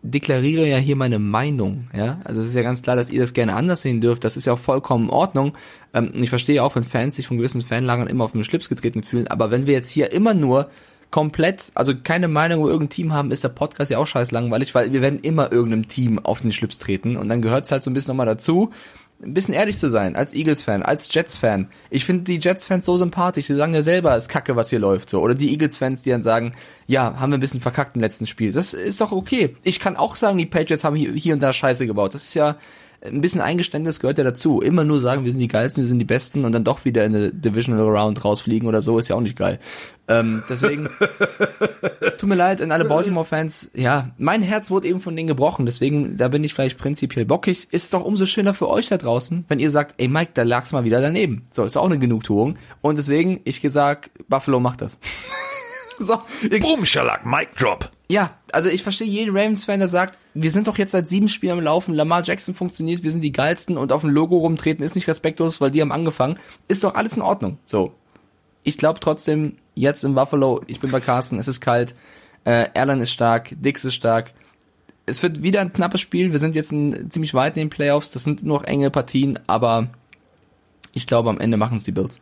deklariere ja hier meine Meinung, ja. Also es ist ja ganz klar, dass ihr das gerne anders sehen dürft. Das ist ja auch vollkommen in Ordnung. Ähm, ich verstehe auch, wenn Fans sich von gewissen Fanlagern immer auf den Schlips getreten fühlen. Aber wenn wir jetzt hier immer nur komplett, also keine Meinung über irgendein Team haben, ist der Podcast ja auch scheiß langweilig, weil wir werden immer irgendeinem Team auf den Schlips treten und dann gehört es halt so ein bisschen nochmal dazu, ein bisschen ehrlich zu sein, als Eagles-Fan, als Jets-Fan. Ich finde die Jets-Fans so sympathisch, die sagen ja selber, es ist kacke, was hier läuft, so. Oder die Eagles-Fans, die dann sagen, ja, haben wir ein bisschen verkackt im letzten Spiel. Das ist doch okay. Ich kann auch sagen, die Patriots haben hier, hier und da Scheiße gebaut. Das ist ja, ein bisschen Eingeständnis gehört ja dazu. Immer nur sagen, wir sind die geilsten, wir sind die besten und dann doch wieder in eine Divisional Round rausfliegen oder so, ist ja auch nicht geil. Ähm, deswegen, tut mir leid an alle Baltimore-Fans. Ja, mein Herz wurde eben von denen gebrochen, deswegen, da bin ich vielleicht prinzipiell bockig. Ist doch umso schöner für euch da draußen, wenn ihr sagt, ey Mike, da lag's mal wieder daneben. So, ist auch eine Genugtuung. Und deswegen, ich gesagt, Buffalo macht das. so, Boom, Schalak, Mic Drop. Ja, also ich verstehe jeden Ravens-Fan, der sagt, wir sind doch jetzt seit sieben Spielen am Laufen, Lamar Jackson funktioniert, wir sind die geilsten und auf dem Logo rumtreten ist nicht respektlos, weil die haben angefangen. Ist doch alles in Ordnung. So. Ich glaube trotzdem, jetzt in Buffalo, ich bin bei Carsten, es ist kalt, äh, Allen ist stark, Dix ist stark. Es wird wieder ein knappes Spiel, wir sind jetzt in, ziemlich weit in den Playoffs, das sind nur noch enge Partien, aber ich glaube, am Ende machen es die Bills.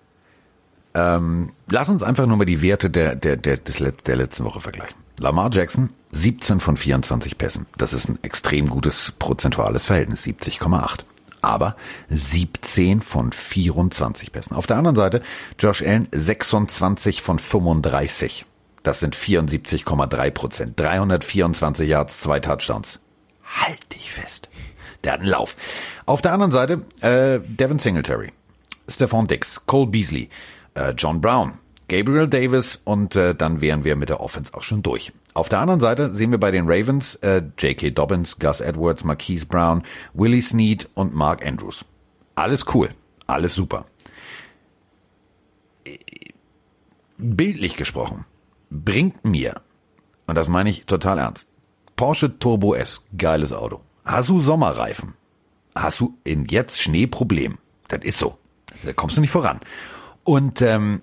Ähm, lass uns einfach nur mal die Werte der, der, der, des, der letzten Woche vergleichen. Lamar Jackson, 17 von 24 Pässen. Das ist ein extrem gutes prozentuales Verhältnis, 70,8. Aber 17 von 24 Pässen. Auf der anderen Seite Josh Allen, 26 von 35. Das sind 74,3 Prozent. 324 Yards, zwei Touchdowns. Halt dich fest. Der hat einen Lauf. Auf der anderen Seite äh, Devin Singletary, Stephon Dix, Cole Beasley, äh, John Brown, Gabriel Davis und äh, dann wären wir mit der Offense auch schon durch. Auf der anderen Seite sehen wir bei den Ravens äh, J.K. Dobbins, Gus Edwards, Marquise Brown, Willie Snead und Mark Andrews. Alles cool, alles super. Bildlich gesprochen, bringt mir, und das meine ich total ernst, Porsche Turbo S, geiles Auto. Hast du Sommerreifen? Hast du in jetzt Schneeproblem? Das ist so. Da kommst du nicht voran. Und ähm,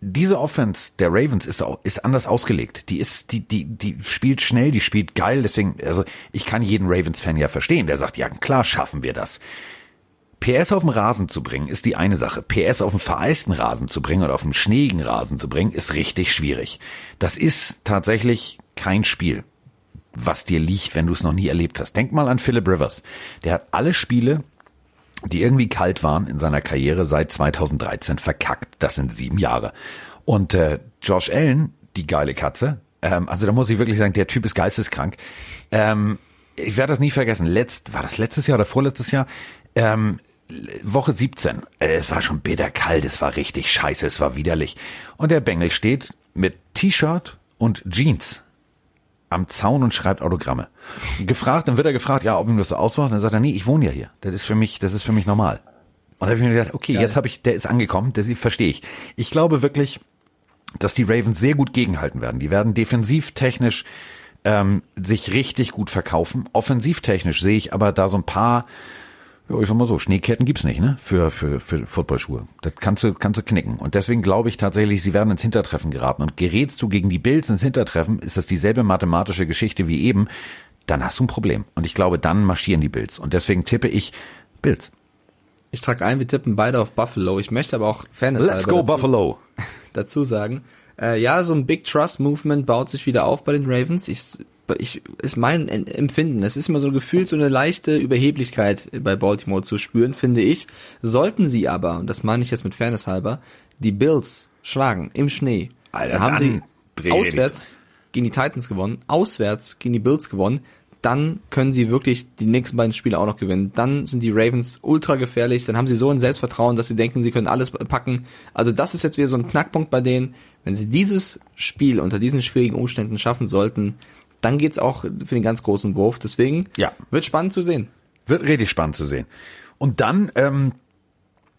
diese Offense der Ravens ist auch, ist anders ausgelegt. Die ist, die, die, die spielt schnell, die spielt geil. Deswegen, also ich kann jeden Ravens-Fan ja verstehen, der sagt, ja klar schaffen wir das. PS auf dem Rasen zu bringen, ist die eine Sache. PS auf dem vereisten Rasen zu bringen oder auf dem schneeigen Rasen zu bringen, ist richtig schwierig. Das ist tatsächlich kein Spiel, was dir liegt, wenn du es noch nie erlebt hast. Denk mal an Philip Rivers. Der hat alle Spiele, die irgendwie kalt waren in seiner Karriere seit 2013 verkackt. Das sind sieben Jahre. Und äh, Josh Allen, die geile Katze, ähm, also da muss ich wirklich sagen, der Typ ist geisteskrank. Ähm, ich werde das nie vergessen. Letzt, war das letztes Jahr oder vorletztes Jahr? Ähm, Woche 17. Äh, Es war schon bitterkalt, es war richtig scheiße, es war widerlich. Und der Bengel steht mit T-Shirt und Jeans am Zaun und schreibt Autogramme. Gefragt, dann wird er gefragt, ja, ob ihm das so ausmacht. Dann sagt er, nee, ich wohne ja hier. Das ist für mich, das ist für mich normal. Und da habe ich mir gedacht, okay, Geil. jetzt habe ich, der ist angekommen, das verstehe ich. Ich glaube wirklich, dass die Ravens sehr gut gegenhalten werden. Die werden defensiv technisch ähm, sich richtig gut verkaufen. Offensivtechnisch sehe ich aber da so ein paar, ja, ich sag mal so, Schneeketten gibt's nicht, ne? Für, für, für Footballschuhe. Das kannst du, kannst du knicken. Und deswegen glaube ich tatsächlich, sie werden ins Hintertreffen geraten. Und gerätst du gegen die Bills ins Hintertreffen, ist das dieselbe mathematische Geschichte wie eben, dann hast du ein Problem. Und ich glaube, dann marschieren die Bills. Und deswegen tippe ich Bills. Ich trage ein, wir tippen beide auf Buffalo. Ich möchte aber auch Fairness Let's go dazu, Buffalo. dazu sagen. Äh, ja, so ein Big Trust Movement baut sich wieder auf bei den Ravens. Ich, ich ist mein En- Empfinden. Es ist immer so ein Gefühl, so eine leichte Überheblichkeit bei Baltimore zu spüren, finde ich. Sollten sie aber, und das meine ich jetzt mit Fairness halber, die Bills schlagen im Schnee, Alter, dann haben sie auswärts gegen die Titans gewonnen, auswärts gegen die Bills gewonnen, dann können sie wirklich die nächsten beiden Spiele auch noch gewinnen. Dann sind die Ravens ultra gefährlich, dann haben sie so ein Selbstvertrauen, dass sie denken, sie können alles packen. Also das ist jetzt wieder so ein Knackpunkt bei denen. Wenn sie dieses Spiel unter diesen schwierigen Umständen schaffen sollten, dann geht's auch für den ganz großen Wurf. Deswegen Ja. wird spannend zu sehen. Wird richtig spannend zu sehen. Und dann, ähm,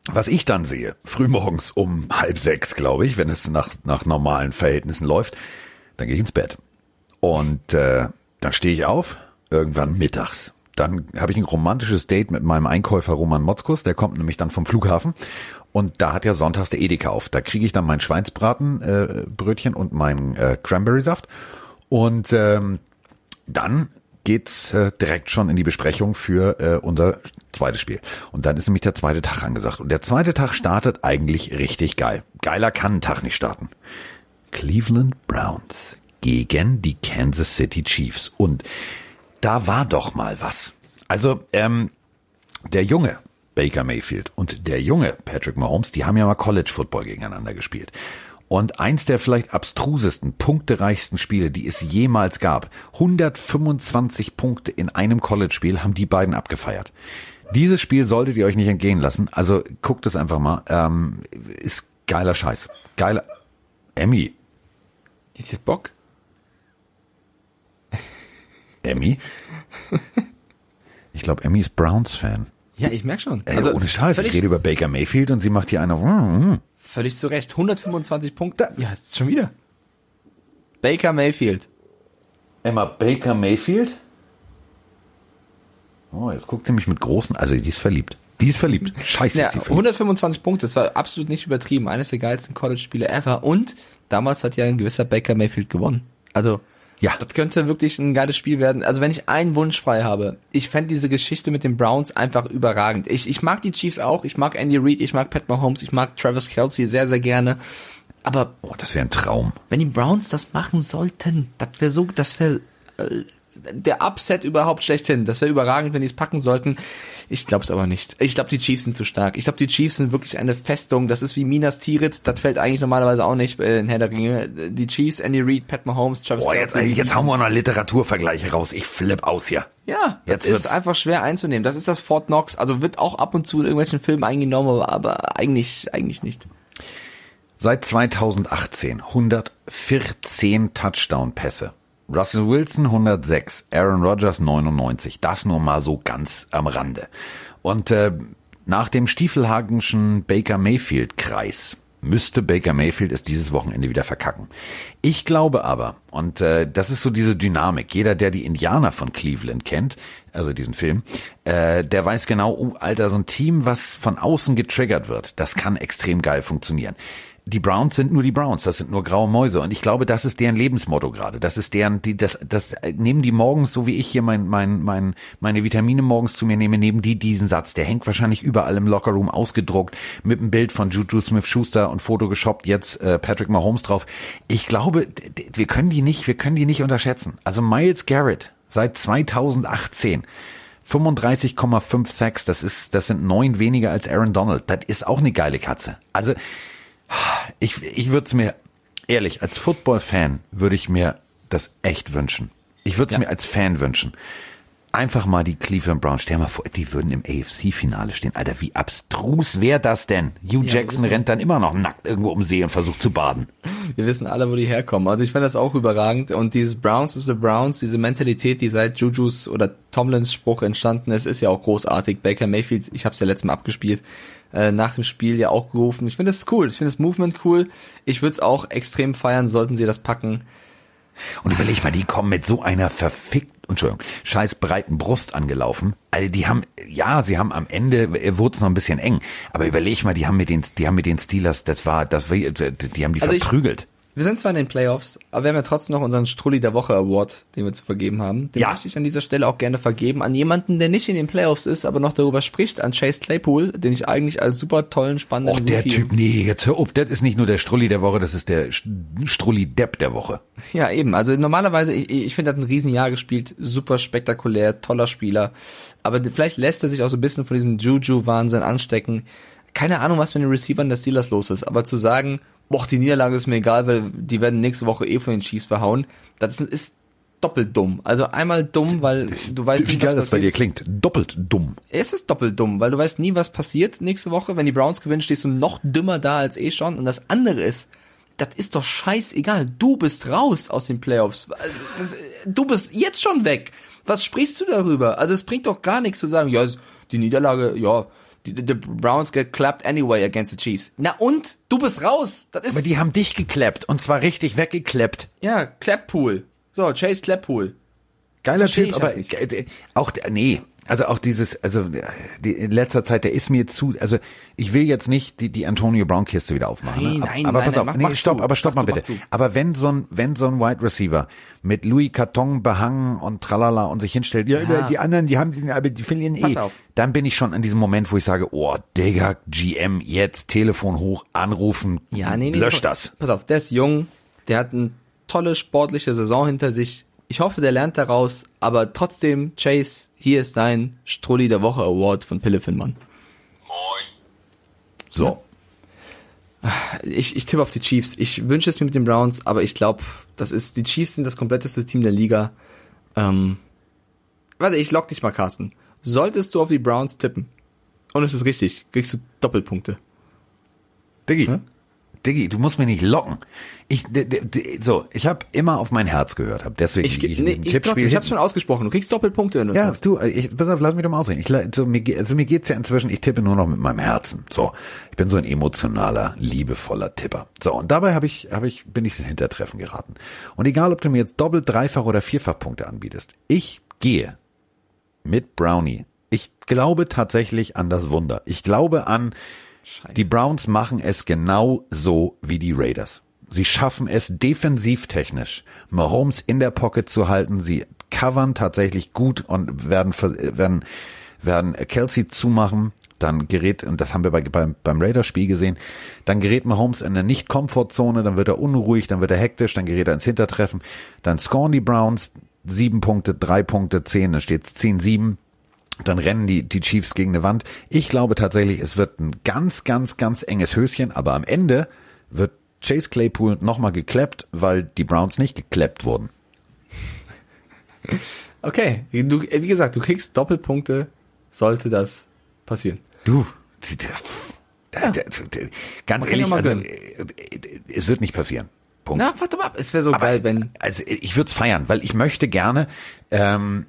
was ich dann sehe, frühmorgens um halb sechs, glaube ich, wenn es nach, nach normalen Verhältnissen läuft, dann gehe ich ins Bett. Und äh, dann stehe ich auf, irgendwann mittags. Dann habe ich ein romantisches Date mit meinem Einkäufer Roman Motzkus, der kommt nämlich dann vom Flughafen. Und da hat ja sonntags der Edeka auf. Da kriege ich dann mein Schweinsbratenbrötchen äh, Brötchen und meinen äh, Cranberry-Saft. Und ähm, dann geht's äh, direkt schon in die Besprechung für äh, unser zweites Spiel. Und dann ist nämlich der zweite Tag angesagt. Und der zweite Tag startet eigentlich richtig geil. Geiler kann ein Tag nicht starten. Cleveland Browns gegen die Kansas City Chiefs. Und da war doch mal was. Also, ähm, der junge Baker Mayfield und der junge Patrick Mahomes, die haben ja mal College Football gegeneinander gespielt. Und eins der vielleicht abstrusesten, punktereichsten Spiele, die es jemals gab, 125 Punkte in einem College-Spiel, haben die beiden abgefeiert. Dieses Spiel solltet ihr euch nicht entgehen lassen. Also guckt es einfach mal. Ähm, ist geiler Scheiß. Geiler. Emmy. Ist jetzt Bock? Emmy? Ich glaube, Emmy ist Browns-Fan. Ja, ich merk schon. Ey, ohne Scheiß. Ich rede über Baker Mayfield und sie macht hier eine. Völlig zu Recht. 125 Punkte. Ja, ist schon wieder. Baker Mayfield. Emma Baker Mayfield? Oh, jetzt guckt sie mich mit großen. Also, die ist verliebt. Die ist verliebt. Scheiße, Ja, ist sie verliebt. 125 Punkte, das war absolut nicht übertrieben. Eines der geilsten College-Spiele ever. Und damals hat ja ein gewisser Baker Mayfield gewonnen. Also, Ja. das könnte wirklich ein geiles Spiel werden. Also, wenn ich einen Wunsch frei habe, ich fände diese Geschichte mit den Browns einfach überragend. Ich, ich mag die Chiefs auch, ich mag Andy Reid, ich mag Pat Mahomes, ich mag Travis Kelsey sehr, sehr gerne. Aber Oh, das wäre ein Traum. wenn die Browns das machen sollten, das wäre so, das wäre äh, der Upset überhaupt schlechthin. Das wäre überragend, wenn die es packen sollten. Ich glaube es aber nicht. Ich glaube, die Chiefs sind zu stark. Ich glaube, die Chiefs sind wirklich eine Festung. Das ist wie Minas Tirith. Das fällt eigentlich normalerweise auch nicht äh, in Herr der Ringe. Die Chiefs, Andy Reid, Pat Mahomes, Travis Boah, jetzt, Kelce, die jetzt hauen wir noch Literaturvergleiche raus. Ich flipp aus hier. Ja, das Jetzt ist wird's- einfach schwer einzunehmen. Das ist das Fort Knox. Also wird auch ab und zu in irgendwelchen Filmen eingenommen, aber eigentlich, eigentlich nicht. Seit 2018 114 Touchdown-Pässe. Russell Wilson 106, Aaron Rodgers 99. Das nur mal so ganz am Rande. Und äh, nach dem Stiefelhagenschen Baker Mayfield-Kreis müsste Baker Mayfield es dieses Wochenende wieder verkacken. Ich glaube aber, und äh, das ist so diese Dynamik, jeder, der die Indianer von Cleveland kennt, also diesen Film, äh, der weiß genau, oh, Alter, so ein Team, was von außen getriggert wird, das kann extrem geil funktionieren die Browns sind nur die Browns, das sind nur graue Mäuse und ich glaube, das ist deren Lebensmotto gerade. Das ist deren, die das das äh, nehmen die morgens so wie ich hier mein mein mein meine Vitamine morgens zu mir nehme, nehmen die diesen Satz. Der hängt wahrscheinlich überall im Lockerroom ausgedruckt mit einem Bild von Juju Smith-Schuster und Foto geshoppt jetzt äh, Patrick Mahomes drauf. Ich glaube, wir können die nicht, wir können die nicht unterschätzen. Also Miles Garrett seit 2018 35,5 Sacks, das ist, das sind neun weniger als Aaron Donald. Das ist auch eine geile Katze. Also, ich, ich würde es mir, ehrlich, als Football-Fan würde ich mir das echt wünschen. Ich würde es Ja. mir als Fan wünschen. Einfach mal die Cleveland Browns, stell mal vor, die würden im AFC-Finale stehen. Alter, wie abstrus wäre das denn? Hugh Ja, Jackson rennt dann immer noch nackt irgendwo um See und versucht zu baden. Wir wissen alle, wo die herkommen. Also ich finde das auch überragend. Und dieses Browns is the Browns, diese Mentalität, die seit Jujus oder Tomlins Spruch entstanden ist, ist ja auch großartig. Baker Mayfield, ich habe es ja letztes Mal abgespielt, äh, nach dem Spiel ja auch gerufen. Ich finde das cool. Ich finde das Movement cool. Ich würde es auch extrem feiern, sollten sie das packen. Und überleg mal, die kommen mit so einer verfickt, Entschuldigung, scheiß breiten Brust angelaufen. Also die haben, ja, sie haben am Ende, äh, wurde es noch ein bisschen eng. Aber überleg mal, die haben mit den, die haben mit den Steelers, das war, das war, die haben die Also ich- verprügelt. Wir sind zwar in den Playoffs, aber wir haben ja trotzdem noch unseren Strulli der Woche Award, den wir zu vergeben haben. Den Ja. möchte ich an dieser Stelle auch gerne vergeben an jemanden, der nicht in den Playoffs ist, aber noch darüber spricht, an Chase Claypool, den ich eigentlich als super tollen, spannenden Och, der Rookie- Typ, nee, jetzt hör auf, das ist nicht nur der Strulli der Woche, das ist der Sch- Strulli-Depp der Woche. Ja, eben. Also normalerweise, ich, ich finde, er hat ein Riesenjahr gespielt, super spektakulär, toller Spieler. Aber vielleicht lässt er sich auch so ein bisschen von diesem Juju-Wahnsinn anstecken. Keine Ahnung, was mit den Receivern der Steelers los ist, aber zu sagen, boah, die Niederlage ist mir egal, weil die werden nächste Woche eh von den Chiefs verhauen. Das ist doppelt dumm. Also einmal dumm, weil du weißt Wie nie, geil was das bei dir passiert. klingt. Doppelt dumm. Es ist doppelt dumm, weil du weißt nie, was passiert nächste Woche. Wenn die Browns gewinnen, stehst du noch dümmer da als eh schon. Und das andere ist, das ist doch scheißegal. Du bist raus aus den Playoffs. Das, du bist jetzt schon weg. Was sprichst du darüber? Also es bringt doch gar nichts zu sagen, ja, die Niederlage, ja, die, die Browns get clapped anyway against the Chiefs. Na und? Du bist raus. Das ist, Aber die haben dich geklappt und zwar richtig weggekleppt. ja, Clappool. So, Chase Clappool. Geiler Versteh Typ, aber halt nicht. auch der- nee, also auch dieses, also äh, die, in letzter Zeit, der ist mir zu, also ich will jetzt nicht die, die Antonio Brown Kiste wieder aufmachen. Nein, ne? nein, aber nein, pass nein, auf, mach- nee, stopp, zu, aber stopp mal zu, bitte. Aber wenn so ein, wenn so ein Wide Receiver mit Louis Carton behangen und tralala und sich hinstellt, ja, Ja. die anderen, die haben, die, aber die verlieren eh. Pass auf. Dann bin ich schon an diesem Moment, wo ich sage, oh, Digga, GM, jetzt Telefon hoch, anrufen, Ja, nee, nee. lösch pass- das. Pass auf, der ist jung, der hat eine tolle sportliche Saison hinter sich. Ich hoffe, der lernt daraus, aber trotzdem, Chase, hier ist dein Strulli der Woche Award von Pillefinmann. So. Ich, ich tippe auf die Chiefs. Ich wünsche es mir mit den Browns, aber ich glaube, das ist, die Chiefs sind das kompletteste Team der Liga. Ähm, warte, ich lock dich mal, Carsten. Solltest du auf die Browns tippen, und es ist richtig, kriegst du Doppelpunkte. Diggi, Diggi, du musst mich nicht locken. Ich, d- d- d- so, ich habe immer auf mein Herz gehört, hab deswegen Ich, ich nee, ich, trotzdem, ich hab's schon ausgesprochen. Du kriegst Doppelpunkte, wenn Ja, sagst. du, ich, pass auf, lass mich doch mal ausreden. Ich, so, mir, also mir geht's ja inzwischen, ich tippe nur noch mit meinem Herzen. So, ich bin so ein emotionaler, liebevoller Tipper. So, und dabei habe ich, habe ich, bin ich ins Hintertreffen geraten. Und egal, ob du mir jetzt doppelt, dreifach oder vierfach Punkte anbietest, ich gehe mit Brownie. Ich glaube tatsächlich an das Wunder. Ich glaube an, Scheiße. die Browns machen es genau so wie die Raiders. Sie schaffen es defensivtechnisch, Mahomes in der Pocket zu halten. Sie covern tatsächlich gut und werden, werden, werden Kelsey zumachen. Dann gerät, und das haben wir bei, beim, beim Raiders-Spiel gesehen, dann gerät Mahomes in eine Nicht-Komfortzone, dann wird er unruhig, dann wird er hektisch, dann gerät er ins Hintertreffen. Dann scoren die Browns sieben Punkte, drei Punkte, zehn, dann steht es zehn, sieben. Dann rennen die, die Chiefs gegen eine Wand. Ich glaube tatsächlich, es wird ein ganz, ganz, ganz enges Höschen, aber am Ende wird Chase Claypool nochmal geklappt, weil die Browns nicht geklappt wurden. Okay, du, äh, wie gesagt, du kriegst Doppelpunkte, sollte das passieren. Du, da, ganz Man ehrlich, ja also, äh, es wird nicht passieren. Punkt. Na, warte mal ab, es wäre so geil, wenn. Also ich würde es feiern, weil ich möchte gerne, ähm,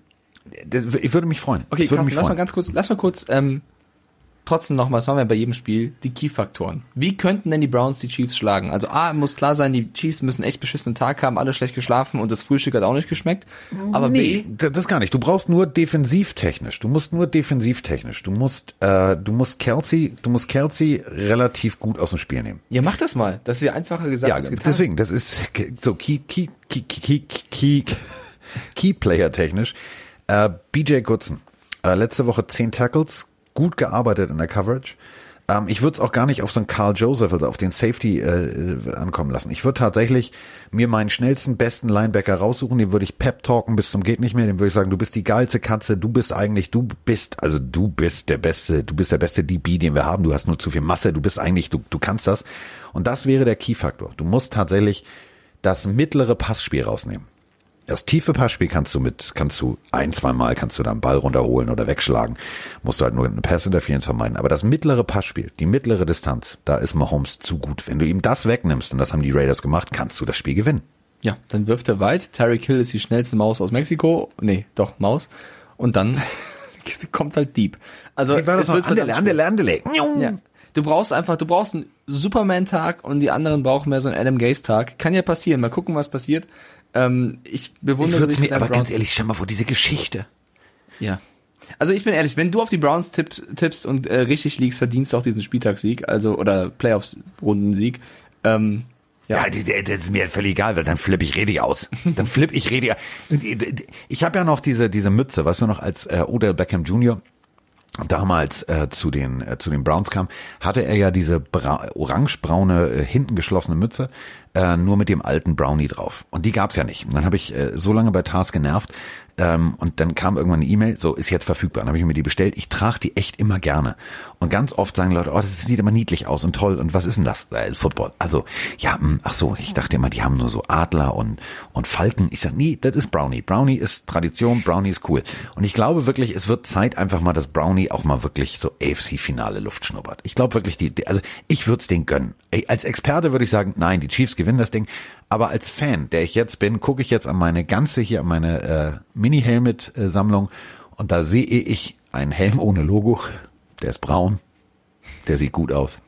ich würde mich freuen. Okay, Carsten, lass mal ganz kurz, lass mal kurz, ähm, trotzdem nochmal, das machen wir bei jedem Spiel, die Key-Faktoren. Wie könnten denn die Browns die Chiefs schlagen? Also A, muss klar sein, die Chiefs müssen echt beschissenen Tag haben, alle schlecht geschlafen und das Frühstück hat auch nicht geschmeckt. Aber nee, B, das gar nicht. Du brauchst nur defensivtechnisch. Du musst nur defensivtechnisch. Du musst, äh, du musst Kelsey, du musst Kelsey relativ gut aus dem Spiel nehmen. ja, mach das mal. Das ist ja einfacher gesagt Ja, als getan. deswegen, das ist so Key, Key, Key, Key, Key, Key, Key Player technisch. Äh, BJ Goodson, äh, letzte Woche zehn Tackles, gut gearbeitet in der Coverage. Ähm, ich würde es auch gar nicht auf so einen Carl Joseph, also auf den Safety äh, äh, ankommen lassen. Ich würde tatsächlich mir meinen schnellsten, besten Linebacker raussuchen, den würde ich pep talken bis zum geht nicht mehr, dem würde ich sagen, du bist die geilste Katze, du bist eigentlich, du bist, also du bist der beste, du bist der beste DB, den wir haben, du hast nur zu viel Masse, du bist eigentlich, du, du kannst das. Und das wäre der Key-Faktor. Du musst tatsächlich das mittlere Passspiel rausnehmen. Das tiefe Passspiel kannst du mit, kannst du ein, zwei Mal kannst du da einen Ball runterholen oder wegschlagen. Musst du halt nur eine Pass-Interference vermeiden. Aber das mittlere Passspiel, die mittlere Distanz, da ist Mahomes zu gut. Wenn du ihm das wegnimmst, und das haben die Raiders gemacht, kannst du das Spiel gewinnen. Ja, dann wirft er weit. Terry Kill ist die schnellste Maus aus Mexiko. Nee, doch, Maus. Und dann kommt's halt deep. Also, es wird verdammt schwer. Andele. Ja. Du brauchst einfach, du brauchst einen Superman-Tag und die anderen brauchen mehr so einen Adam Gaze-Tag. Kann ja passieren. Mal gucken, was passiert. Ähm, ich Ich bewundere würde dich mir, aber ganz Browns. ehrlich, stell mal vor, diese Geschichte. Ja. Also ich bin ehrlich, wenn du auf die Browns tipp, tippst und äh, richtig liegst, verdienst du auch diesen Spieltagssieg, also oder Playoffs-Rundensieg. Ähm, ja. Ja, das ist mir völlig egal, weil dann flippe ich richtig aus. Dann flippe ich richtig aus. Ich habe ja noch diese, diese Mütze, weißt du noch, als äh, Odell Beckham Jr. damals äh, zu den äh, zu den Browns kam, hatte er ja diese bra orangebraune äh, hinten geschlossene Mütze äh, nur mit dem alten Brownie drauf und die gab's ja nicht. Und dann habe ich äh, so lange bei Tars genervt, ähm, und dann kam irgendwann eine E-Mail, so ist jetzt verfügbar. Dann habe ich mir die bestellt. Ich trage die echt immer gerne. Und ganz oft sagen Leute, oh, das sieht immer niedlich aus und toll. Und was ist denn das? Äh, Football. Also, ja, mh, hm, ach so, ich dachte immer, die haben nur so Adler und, und Falken. Ich sag, nee, das ist Brownie. Brownie ist Tradition, Brownie ist cool. Und ich glaube wirklich, es wird Zeit einfach mal, dass Brownie auch mal wirklich so AFC-Finale Luft schnuppert. Ich glaube wirklich, die, die also ich würde es den gönnen. Als Experte würde ich sagen, nein, die Chiefs gewinnen das Ding. Aber als Fan, der ich jetzt bin, gucke ich jetzt an meine ganze hier, an meine äh, Mini-Helmet-Sammlung und da sehe ich einen Helm ohne Logo. Der ist braun. Der sieht gut aus.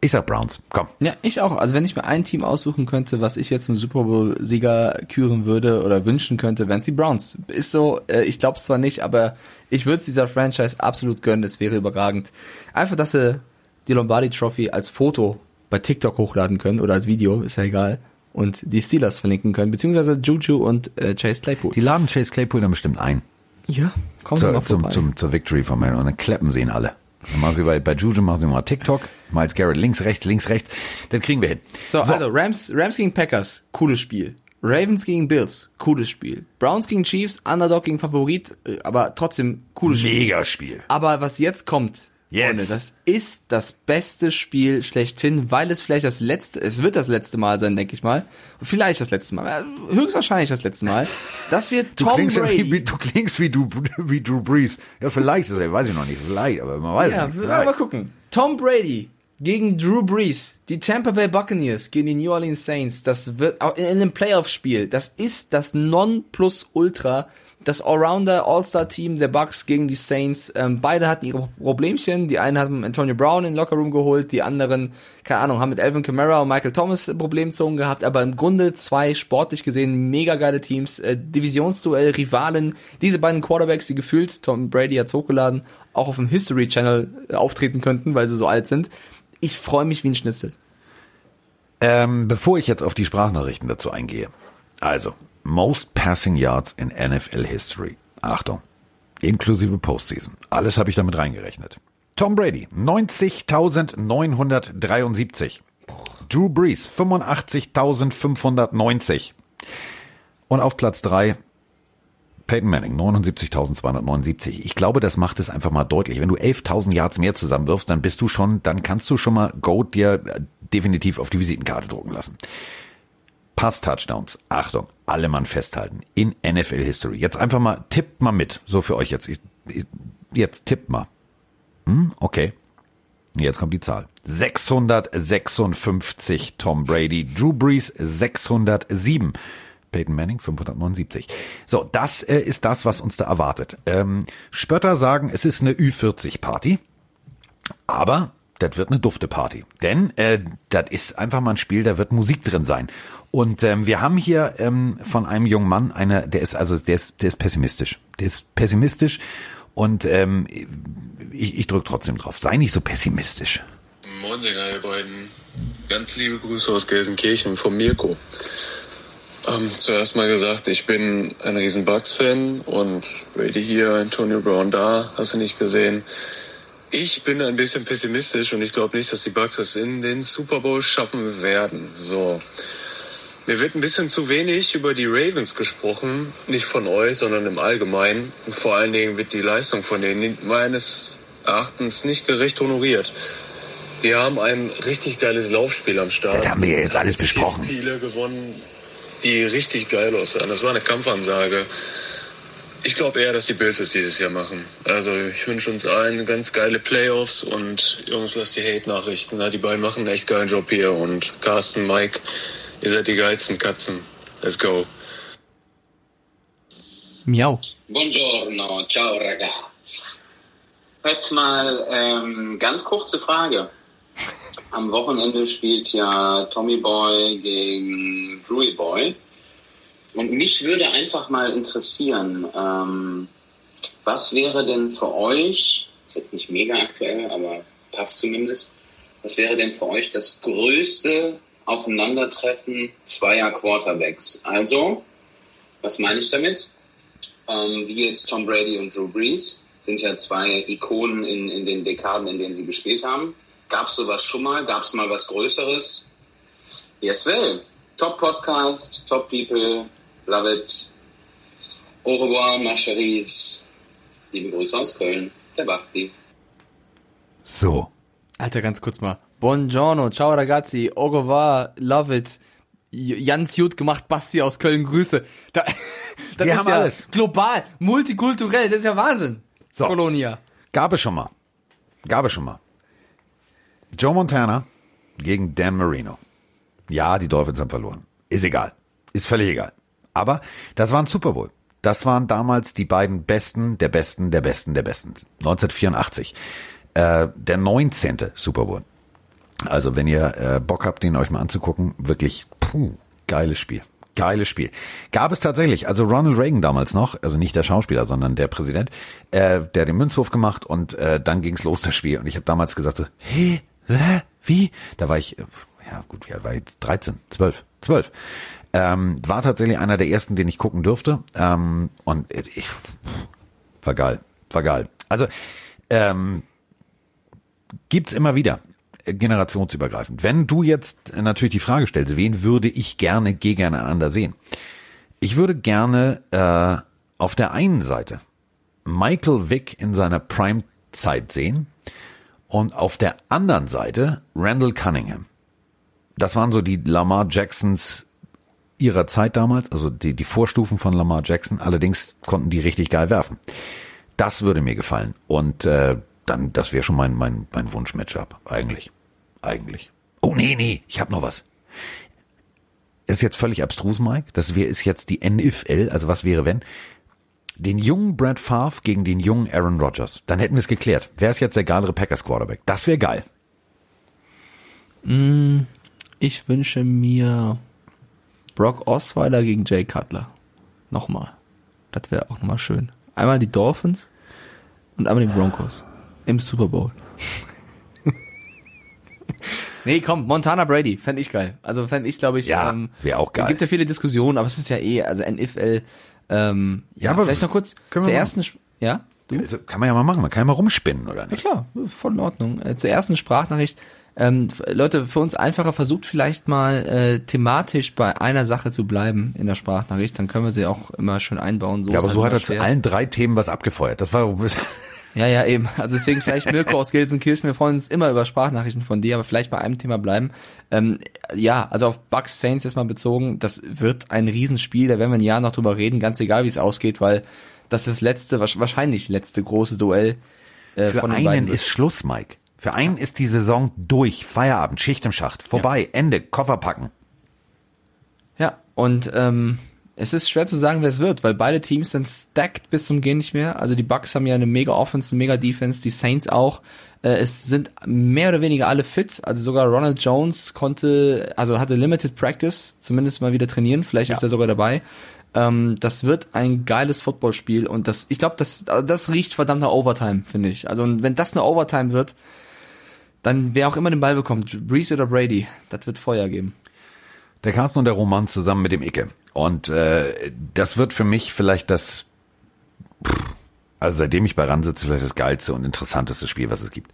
Ich sag Browns, komm. Ja, ich auch. Also wenn ich mir ein Team aussuchen könnte, was ich jetzt im Super Bowl-Sieger küren würde oder wünschen könnte, wären es die Browns. Ist so, äh, ich glaube es zwar nicht, aber ich würde es dieser Franchise absolut gönnen. Das wäre überragend. Einfach, dass sie die Lombardi Trophy als Foto bei TikTok hochladen können oder als Video, ist ja egal. Und die Steelers verlinken können, beziehungsweise Juju und äh, Chase Claypool. Die laden Chase Claypool dann bestimmt ein. Ja, kommen Sie mal vorbei. Zum, zum, zur Victory von mir und dann klappen sie ihn alle. Dann machen sie bei, bei Juju machen sie mal TikTok, Miles Garrett links, rechts, links, rechts. Das kriegen wir hin. So, so, also Rams, Rams gegen Packers, cooles Spiel. Ravens gegen Bills, cooles Spiel. Browns gegen Chiefs, Underdog gegen Favorit, äh, aber trotzdem cooles Spiel. Mega Spiel. Aber was jetzt kommt, Jetzt. Freunde, das ist das beste Spiel schlechthin, weil es vielleicht das letzte, es wird das letzte Mal sein, denke ich mal. Vielleicht das letzte Mal, höchstwahrscheinlich das letzte Mal. Das wird Tom du klingst Brady. Wie, du klingst wie du, wie Drew Brees. Ja, vielleicht, das weiß ich noch nicht, vielleicht, aber man weiß ja, nicht. Ja, mal gucken. Tom Brady gegen Drew Brees, die Tampa Bay Buccaneers gegen die New Orleans Saints, das wird auch in einem Playoff-Spiel, das ist das Non-Plus-Ultra das Allrounder All-Star-Team der Bucks gegen die Saints. Ähm, beide hatten ihre Problemchen. Die einen haben Antonio Brown in den Lockerroom geholt, die anderen, keine Ahnung, haben mit Alvin Kamara und Michael Thomas Problemzonen gehabt. Aber im Grunde zwei sportlich gesehen mega geile Teams. Äh, Divisionsduell, Rivalen. Diese beiden Quarterbacks, die gefühlt, Tom Brady hat's hochgeladen, auch auf dem History Channel äh, auftreten könnten, weil sie so alt sind. Ich freue mich wie ein Schnitzel. Ähm, bevor ich jetzt auf die Sprachnachrichten dazu eingehe. Also, Most Passing Yards in NFL History. Achtung. Inklusive Postseason. Alles habe ich damit reingerechnet. Tom Brady, 90.973. Drew Brees, 85.590. Und auf Platz drei Peyton Manning, 79.279. Ich glaube, das macht es einfach mal deutlich. Wenn du 11.000 Yards mehr zusammenwirfst, dann bist du schon, dann kannst du schon mal Goat dir definitiv auf die Visitenkarte drucken lassen. Pass-Touchdowns. Achtung, alle Mann festhalten. In NFL History. Jetzt einfach mal, tippt mal mit. So für euch jetzt. Ich, jetzt tippt mal. Hm, okay. Jetzt kommt die Zahl. 656 Tom Brady, Drew Brees 607. Peyton Manning 579. So, das äh, ist das, was uns da erwartet. Ähm, Spötter sagen, es ist eine Ü40-Party. Aber das wird eine dufte Party. Denn äh, das ist einfach mal ein Spiel, da wird Musik drin sein. Und ähm, wir haben hier ähm, von einem jungen Mann eine, der ist also, der ist, der ist pessimistisch. Der ist pessimistisch und ähm, ich, ich drücke trotzdem drauf. Sei nicht so pessimistisch. Moin, Sänger, ihr beiden. Ganz liebe Grüße aus Gelsenkirchen von Mirko. Ähm, zuerst mal gesagt, ich bin ein riesen Bucks-Fan und Brady hier, Antonio Brown da, hast du nicht gesehen. Ich bin ein bisschen pessimistisch und ich glaube nicht, dass die Bucks es in den Super Bowl schaffen werden. So. Mir wird ein bisschen zu wenig über die Ravens gesprochen, nicht von euch, sondern im Allgemeinen. Und vor allen Dingen wird die Leistung von denen meines Erachtens nicht gerecht honoriert. Die haben ein richtig geiles Laufspiel am Start. Das haben wir jetzt alles besprochen. Spiele gewonnen, die richtig geil aussahen. Das war eine Kampfansage. Ich glaube eher, dass die Bills es dieses Jahr machen. Also ich wünsche uns allen ganz geile Playoffs und Jungs, lasst die Hate-Nachrichten. Die beiden machen einen echt geilen Job hier und Carsten, Mike, Ihr seid die geilsten Katzen. Let's go. Miau. Buongiorno, ciao ragazzi. Hört mal, ähm, ganz kurze Frage. Am Wochenende spielt ja Tommy Boy gegen Drewy Boy. Und mich würde einfach mal interessieren, ähm, was wäre denn für euch, ist jetzt nicht mega aktuell, aber passt zumindest, was wäre denn für euch das größte Aufeinandertreffen zweier Quarterbacks. Also, was meine ich damit? Ähm, wie jetzt Tom Brady und Drew Brees sind ja zwei Ikonen in, in den Dekaden, in denen sie gespielt haben. Gab es sowas schon mal? Gab es mal was Größeres? Yes, well. Top Podcast, top people, love it. Au revoir, ma chérie. Liebe Grüße aus Köln, der Basti. So. Alter, ganz kurz mal. Buongiorno, ciao ragazzi, revoir, love it. J- Ganz gut gemacht, Basti aus Köln, Grüße. Da, das Wir ist haben ja alles. global, multikulturell, das ist ja Wahnsinn. So. Kolonia. Gab es schon mal. Gab es schon mal. Joe Montana gegen Dan Marino. Ja, die Dolphins haben verloren. Ist egal. Ist völlig egal. Aber das war ein Super Bowl. Das waren damals die beiden Besten, der Besten, der Besten, der Besten. 1984. Äh, der 19. Super Bowl. Also wenn ihr äh, Bock habt, den euch mal anzugucken, wirklich, puh, geiles Spiel. Geiles Spiel. Gab es tatsächlich, also Ronald Reagan damals noch, also nicht der Schauspieler, sondern der Präsident, äh, der den Münzwurf gemacht und äh, dann ging's los, das Spiel. Und ich habe damals gesagt so, hä, hä, wie? Da war ich, äh, ja gut, wie alt war ich? 13, 12, 12. Ähm, war tatsächlich einer der ersten, den ich gucken durfte. Ähm, und ich, war geil, war geil. Also, ähm, gibt's immer wieder generationsübergreifend. Wenn du jetzt natürlich die Frage stellst, wen würde ich gerne gegeneinander sehen? Ich würde gerne äh, auf der einen Seite Michael Vick in seiner Prime-Zeit sehen und auf der anderen Seite Randall Cunningham. Das waren so die Lamar Jacksons ihrer Zeit damals, also die, die Vorstufen von Lamar Jackson. Allerdings konnten die richtig geil werfen. Das würde mir gefallen. Und äh, dann, das wäre schon mein, mein, mein Wunsch-Matchup. Eigentlich. Eigentlich. Oh, nee, nee, ich habe noch was. Das ist jetzt völlig abstrus, Mike. Das wäre ist jetzt die NFL, also was wäre wenn? Den jungen Brad Favre gegen den jungen Aaron Rodgers. Dann hätten wir es geklärt. Wer ist jetzt der geilere Packers Quarterback? Das wäre geil. Ich wünsche mir Brock Osweiler gegen Jay Cutler. Nochmal. Das wäre auch nochmal schön. Einmal die Dolphins und einmal die Broncos. Im Super Bowl. Nee, komm, Montana Brady, fände ich geil. Also fände ich, glaube ich, Ja, ähm, wär auch geil. Gibt ja viele Diskussionen, aber es ist ja eh, also NFL, ähm, ja, Ja, aber vielleicht noch kurz zur mal- ersten, ja? Also, kann man ja mal machen. Man kann ja mal rumspinnen, oder Ja nicht? klar, voll in Ordnung. Äh, zur ersten Sprachnachricht. Ähm, Leute, für uns einfacher, versucht vielleicht mal äh, thematisch bei einer Sache zu bleiben in der Sprachnachricht, dann können wir sie auch immer schön einbauen. So Ja, aber halt so hat er zu schwer. allen drei Themen was abgefeuert. Das war Ja, ja, eben. Also deswegen vielleicht Mirko aus Gelsenkirchen, wir freuen uns immer über Sprachnachrichten von dir, aber vielleicht bei einem Thema bleiben. Ähm, ja, also auf Bucks Saints jetzt mal bezogen, das wird ein Riesenspiel, da werden wir ein Jahr noch drüber reden, ganz egal wie es ausgeht, weil das ist das letzte, wahrsch- wahrscheinlich letzte große Duell äh, Für von den beiden einen wird. ist Schluss, Mike. Für einen ist die Saison durch. Feierabend, Schicht im Schacht. Vorbei, Ende, Koffer packen. Ja, und ähm, es ist schwer zu sagen, wer es wird, weil beide Teams sind stacked bis zum Gehen nicht mehr. Also die Bucks haben ja eine mega Offense, eine mega Defense, die Saints auch. Äh, es sind mehr oder weniger alle fit. Also sogar Ronald Jones konnte, also hatte Limited Practice, zumindest mal wieder trainieren. Vielleicht ist er sogar dabei. Ähm, das wird ein geiles Footballspiel und das, ich glaube, das, das riecht verdammt nach Overtime, finde ich. Also wenn das eine Overtime wird, dann wer auch immer den Ball bekommt, Breeze oder Brady, das wird Feuer geben. Der Carsten und der Roman zusammen mit dem Icke. Und äh, das wird für mich vielleicht das, also seitdem ich bei RAN sitze, vielleicht das geilste und interessanteste Spiel, was es gibt.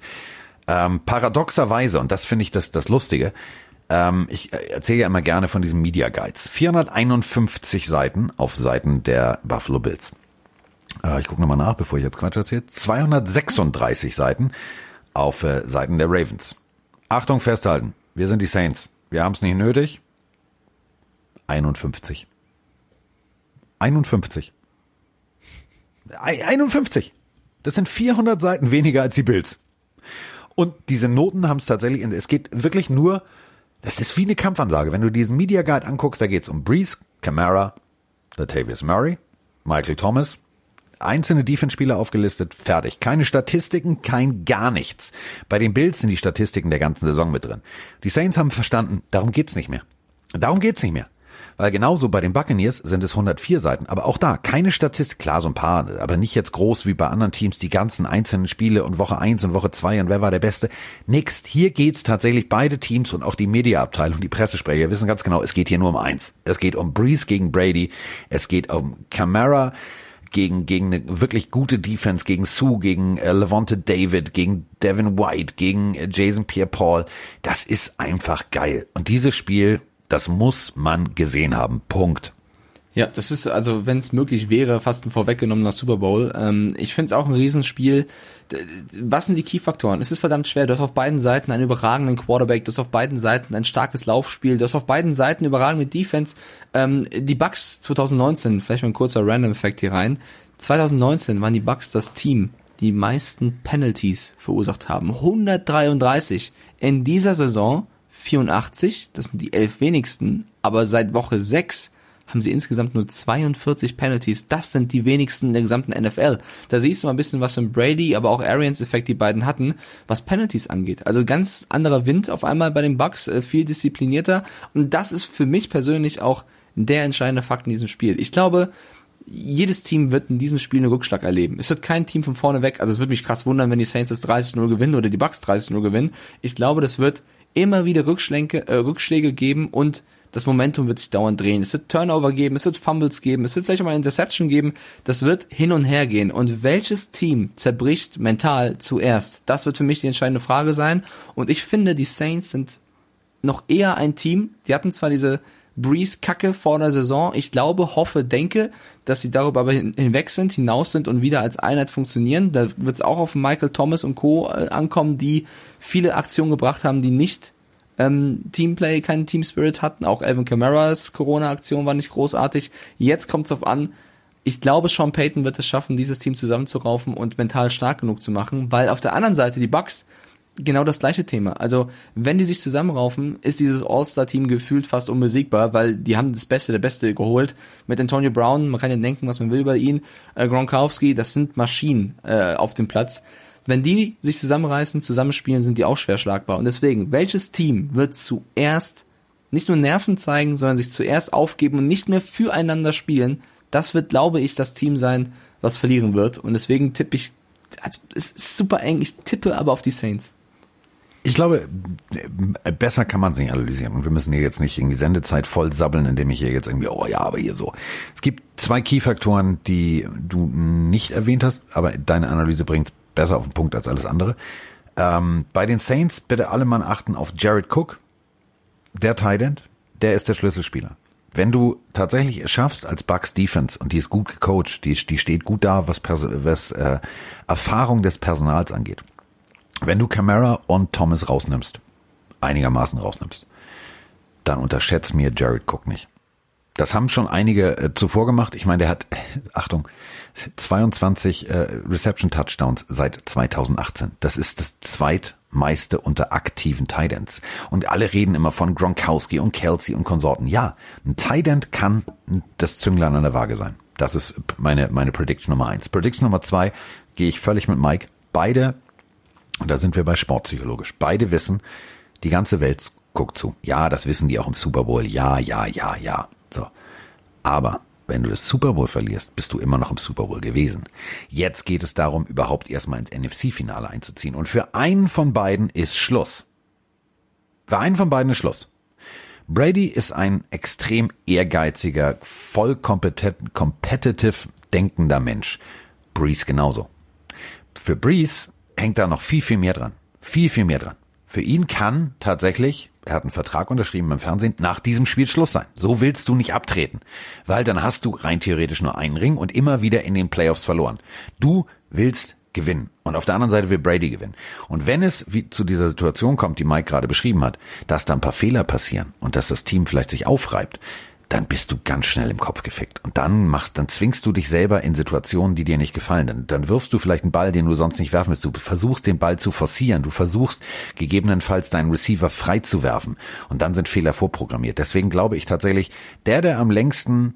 Ähm, paradoxerweise, und das finde ich das, das Lustige, ähm, ich äh, erzähle ja immer gerne von diesen Media Guides. 451 Seiten auf Seiten der Buffalo Bills. Äh, ich gucke nochmal nach, bevor ich jetzt Quatsch erzähle. 236 Seiten auf äh, Seiten der Ravens. Achtung, festhalten. Wir sind die Saints. Wir haben es nicht nötig. 51. 51. Ei- 51. Das sind 400 Seiten weniger als die Bills. Und diese Noten haben es tatsächlich, es geht wirklich nur, das ist wie eine Kampfansage. Wenn du diesen Media Guide anguckst, da geht es um Breeze, Camara, Latavius Murray, Michael Thomas, einzelne Defense-Spieler aufgelistet, fertig. Keine Statistiken, kein gar nichts. Bei den Bills sind die Statistiken der ganzen Saison mit drin. Die Saints haben verstanden, darum geht's nicht mehr. Darum geht's nicht mehr. Weil genauso bei den Buccaneers sind es 104 Seiten. Aber auch da keine Statistik. Klar, so ein paar, aber nicht jetzt groß wie bei anderen Teams, die ganzen einzelnen Spiele und Woche 1 und Woche 2 und wer war der Beste. Nix. Hier geht's tatsächlich beide Teams und auch die Mediaabteilung, die Pressesprecher wissen ganz genau, es geht hier nur um eins. Es geht um Breeze gegen Brady. Es geht um Camara gegen, gegen eine wirklich gute Defense, gegen Sue, gegen äh, Levante David, gegen Devin White, gegen äh, Jason Pierre-Paul. Das ist einfach geil. Und dieses Spiel, das muss man gesehen haben. Punkt. Ja, das ist also, wenn es möglich wäre, fast ein vorweggenommener Super Bowl. Ähm, ich finde es auch ein Riesenspiel. Was sind die Key-Faktoren? Es ist verdammt schwer. Du hast auf beiden Seiten einen überragenden Quarterback, du hast auf beiden Seiten ein starkes Laufspiel, du hast auf beiden Seiten überragende Defense. Ähm, die Bucks 2019, vielleicht mal ein kurzer Random-Effekt hier rein. 2019 waren die Bucks das Team, die meisten Penalties verursacht haben. 133. In dieser Saison 84, das sind die elf wenigsten, aber seit Woche 6 haben sie insgesamt nur 42 Penalties. Das sind die wenigsten in der gesamten NFL. Da siehst du mal ein bisschen, was für ein Brady, aber auch Arians-Effekt die beiden hatten, was Penalties angeht. Also ganz anderer Wind auf einmal bei den Bucks, äh, viel disziplinierter. Und das ist für mich persönlich auch der entscheidende Fakt in diesem Spiel. Ich glaube, jedes Team wird in diesem Spiel einen Rückschlag erleben. Es wird kein Team von vorne weg, also es würde mich krass wundern, wenn die Saints das 30-0 gewinnen oder die Bucks 30-0 gewinnen. Ich glaube, das wird immer wieder Rückschläge, äh, Rückschläge geben und das Momentum wird sich dauernd drehen. Es wird Turnover geben, es wird Fumbles geben, es wird vielleicht auch mal eine Interception geben. Das wird hin und her gehen. Und welches Team zerbricht mental zuerst? Das wird für mich die entscheidende Frage sein. Und ich finde, die Saints sind noch eher ein Team. Die hatten zwar diese Breeze-Kacke vor der Saison. Ich glaube, hoffe, denke, dass sie darüber aber hinweg sind, hinaus sind und wieder als Einheit funktionieren. Da wird es auch auf Michael Thomas und Co. Äh, ankommen, die viele Aktionen gebracht haben, die nicht ähm, Teamplay, keinen Team Spirit hatten. Auch Alvin Kamara's Corona-Aktion war nicht großartig. Jetzt kommt es auf an, ich glaube, Sean Payton wird es schaffen, dieses Team zusammenzuraufen und mental stark genug zu machen, weil auf der anderen Seite die Bucks genau das gleiche Thema. Also, wenn die sich zusammenraufen, ist dieses All-Star-Team gefühlt fast unbesiegbar, weil die haben das Beste der Beste geholt. Mit Antonio Brown, man kann ja denken, was man will über ihn. Äh, Gronkowski, das sind Maschinen äh, auf dem Platz. Wenn die sich zusammenreißen, zusammenspielen, sind die auch schwer schlagbar. Und deswegen, welches Team wird zuerst nicht nur Nerven zeigen, sondern sich zuerst aufgeben und nicht mehr füreinander spielen? Das wird, glaube ich, das Team sein, was verlieren wird. Und deswegen tippe ich, also es ist super eng, ich tippe aber auf die Saints. Ich glaube, besser kann man es nicht analysieren. Und wir müssen hier jetzt nicht irgendwie Sendezeit voll sabbeln, indem ich hier jetzt irgendwie, oh ja, aber hier so. Es gibt zwei Key-Faktoren, die du nicht erwähnt hast, aber deine Analyse bringt besser auf den Punkt als alles andere. Ähm, bei den Saints bitte alle Mann achten auf Jared Cook, der Tight der ist der Schlüsselspieler. Wenn du tatsächlich es schaffst als Bucks Defense und die ist gut gecoacht, die, die steht gut da, was, was äh, Erfahrung des Personals angeht. Wenn du Camara und Thomas rausnimmst, einigermaßen rausnimmst, dann unterschätzt mir Jared Cook nicht. Das haben schon einige äh, zuvor gemacht. Ich meine, der hat, Achtung, 22 äh, Reception Touchdowns seit 2018. Das ist das zweitmeiste unter aktiven Tidends. Und alle reden immer von Gronkowski und Kelsey und Konsorten. Ja, ein Tidend kann das Zünglein an der Waage sein. Das ist meine, meine Prediction Nummer eins. Prediction Nummer zwei gehe ich völlig mit Mike. Beide, und da sind wir bei sportpsychologisch, beide wissen, die ganze Welt guckt zu. Ja, das wissen die auch im Super Bowl. Ja, ja, ja, ja. So. Aber wenn du das Super Bowl verlierst, bist du immer noch im Super Bowl gewesen. Jetzt geht es darum, überhaupt erstmal ins NFC-Finale einzuziehen. Und für einen von beiden ist Schluss. Für einen von beiden ist Schluss. Brady ist ein extrem ehrgeiziger, voll competitive denkender Mensch. Breeze genauso. Für Breeze hängt da noch viel, viel mehr dran. Viel, viel mehr dran. Für ihn kann tatsächlich er hat einen Vertrag unterschrieben beim Fernsehen, nach diesem Spiel Schluss sein. So willst du nicht abtreten. Weil dann hast du rein theoretisch nur einen Ring und immer wieder in den Playoffs verloren. Du willst gewinnen. Und auf der anderen Seite will Brady gewinnen. Und wenn es wie zu dieser Situation kommt, die Mike gerade beschrieben hat, dass da ein paar Fehler passieren und dass das Team vielleicht sich aufreibt, dann bist du ganz schnell im Kopf gefickt. Und dann machst, dann zwingst du dich selber in Situationen, die dir nicht gefallen. Dann, dann wirfst du vielleicht einen Ball, den du sonst nicht werfen willst. Du versuchst den Ball zu forcieren. Du versuchst gegebenenfalls deinen Receiver frei zu werfen. Und dann sind Fehler vorprogrammiert. Deswegen glaube ich tatsächlich, der, der am längsten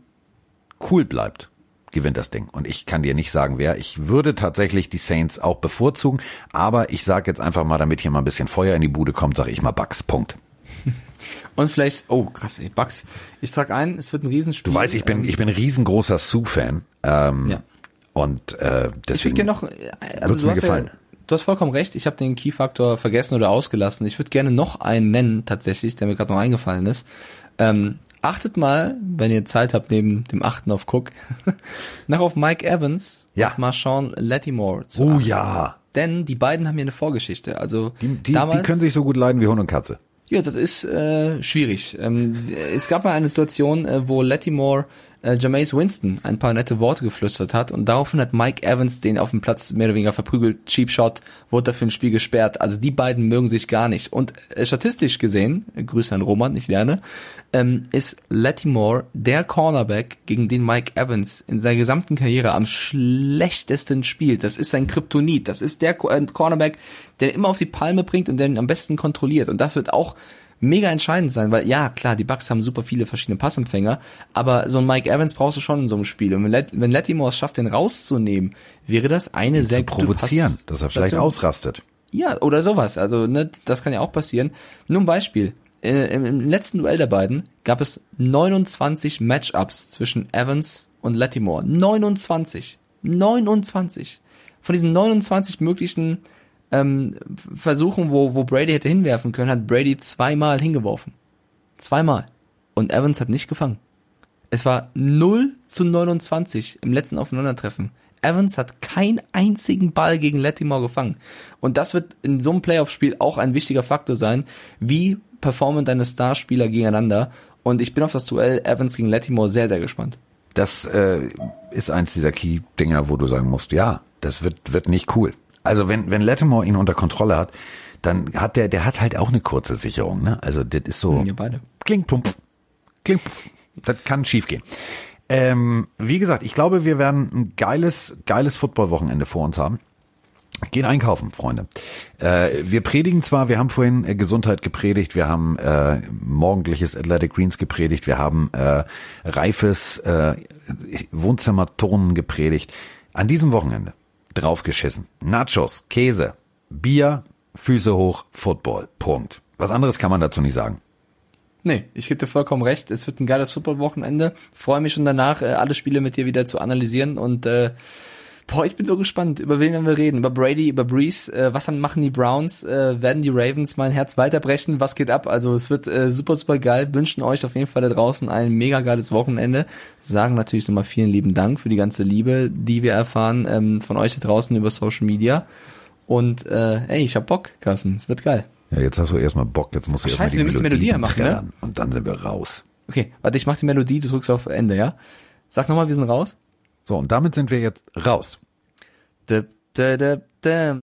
cool bleibt, gewinnt das Ding. Und ich kann dir nicht sagen, wer. Ich würde tatsächlich die Saints auch bevorzugen. Aber ich sage jetzt einfach mal, damit hier mal ein bisschen Feuer in die Bude kommt, sage ich mal Bugs. Punkt. Und vielleicht, oh krass, ey, Bugs. Ich trage ein, es wird ein Riesenspiel. Du weißt, ich bin, ähm, ich bin riesengroßer Sue-Fan. Ähm, ja. Und äh, deswegen. Ich würde gerne noch, äh, also du hast gefallen. ja, du hast vollkommen recht, ich habe den Key-Faktor vergessen oder ausgelassen. Ich würde gerne noch einen nennen, tatsächlich, der mir gerade noch eingefallen ist. Ähm, achtet mal, wenn ihr Zeit habt, neben dem Achten auf Cook, nach auf Mike Evans, Ja. Marshawn Lattimore zu Oh achten. ja. Denn die beiden haben hier eine Vorgeschichte. Also Die, die, damals, die können sich so gut leiden wie Hund und Katze. Ja, das ist äh, schwierig. Ähm, es gab mal eine Situation, äh, wo Lattimore äh, Jameis Winston ein paar nette Worte geflüstert hat und daraufhin hat Mike Evans den auf dem Platz mehr oder weniger verprügelt. Cheap Shot wurde dafür ein Spiel gesperrt. Also die beiden mögen sich gar nicht. Und äh, statistisch gesehen, äh, Grüße an Roman, ich lerne, ähm, ist Lattimore der Cornerback, gegen den Mike Evans in seiner gesamten Karriere am schlechtesten spielt. Das ist sein Kryptonit. Das ist der äh, Cornerback, der immer auf die Palme bringt und der ihn am besten kontrolliert. Und das wird auch mega entscheidend sein, weil ja, klar, die Bucks haben super viele verschiedene Passempfänger, aber so ein Mike Evans brauchst du schon in so einem Spiel. Und wenn, Let wenn Lattimore es schafft, den rauszunehmen, wäre das eine sehr Zu gute provozieren, Pass- dass er vielleicht Station. ausrastet. Ja, oder sowas. Also, ne, das kann ja auch passieren. Nur ein Beispiel. Äh, Im, Im letzten Duell der beiden gab es 29 Matchups zwischen Evans und Lattimore. 29. 29. Von diesen 29 möglichen ähm, Versuchen, wo, wo Brady hätte hinwerfen können, hat Brady zweimal hingeworfen. Zweimal. Und Evans hat nicht gefangen. Es war 0 zu 29 im letzten Aufeinandertreffen. Evans hat keinen einzigen Ball gegen Lattimore gefangen. Und das wird in so einem Playoff-Spiel auch ein wichtiger Faktor sein. Wie performen deine Starspieler gegeneinander? Und ich bin auf das Duell Evans gegen Lattimore sehr, sehr gespannt. Das äh, ist eins dieser Key-Dinger, wo du sagen musst, ja, das wird, wird nicht cool. Also wenn, wenn Lattimore ihn unter Kontrolle hat, dann hat der, der hat halt auch eine kurze Sicherung, ne? Also das ist so. Ja, beide. Klingt plump. Klingt plump. Das kann schief gehen. Ähm, wie gesagt, ich glaube, wir werden ein geiles, geiles Football-Wochenende vor uns haben. Gehen einkaufen, Freunde. Äh, wir predigen zwar, wir haben vorhin äh, Gesundheit gepredigt, wir haben äh, morgendliches Athletic Greens gepredigt, wir haben äh, reifes äh, Wohnzimmerturnen gepredigt. An diesem Wochenende draufgeschissen. Nachos, Käse, Bier, Füße hoch, Football. Punkt. Was anderes kann man dazu nicht sagen. Nee, ich gebe dir vollkommen recht. Es wird ein geiles Football-Wochenende. Freue mich schon danach, äh, alle Spiele mit dir wieder zu analysieren und äh, boah, ich bin so gespannt, über wen werden wir reden? Über Brady, über Breeze, äh, was dann machen die Browns? Äh, werden die Ravens mein Herz weiterbrechen? Was geht ab? Also es wird äh, super, super geil. Wünschen euch auf jeden Fall da draußen ein mega geiles Wochenende. Sagen natürlich nochmal vielen lieben Dank für die ganze Liebe, die wir erfahren ähm, von euch da draußen über Social Media. Und äh, ey, ich hab Bock, Carsten. Es wird geil. Ja, jetzt hast du erstmal Bock, jetzt musst du Ach, erstmal scheiße, die wir müssen Melodie machen, ne? Und dann sind wir raus. Okay, warte, ich mach die Melodie, du drückst auf Ende, ja? Sag nochmal, wir sind raus. So, und damit sind wir jetzt raus. Dip, dip, dip, dip.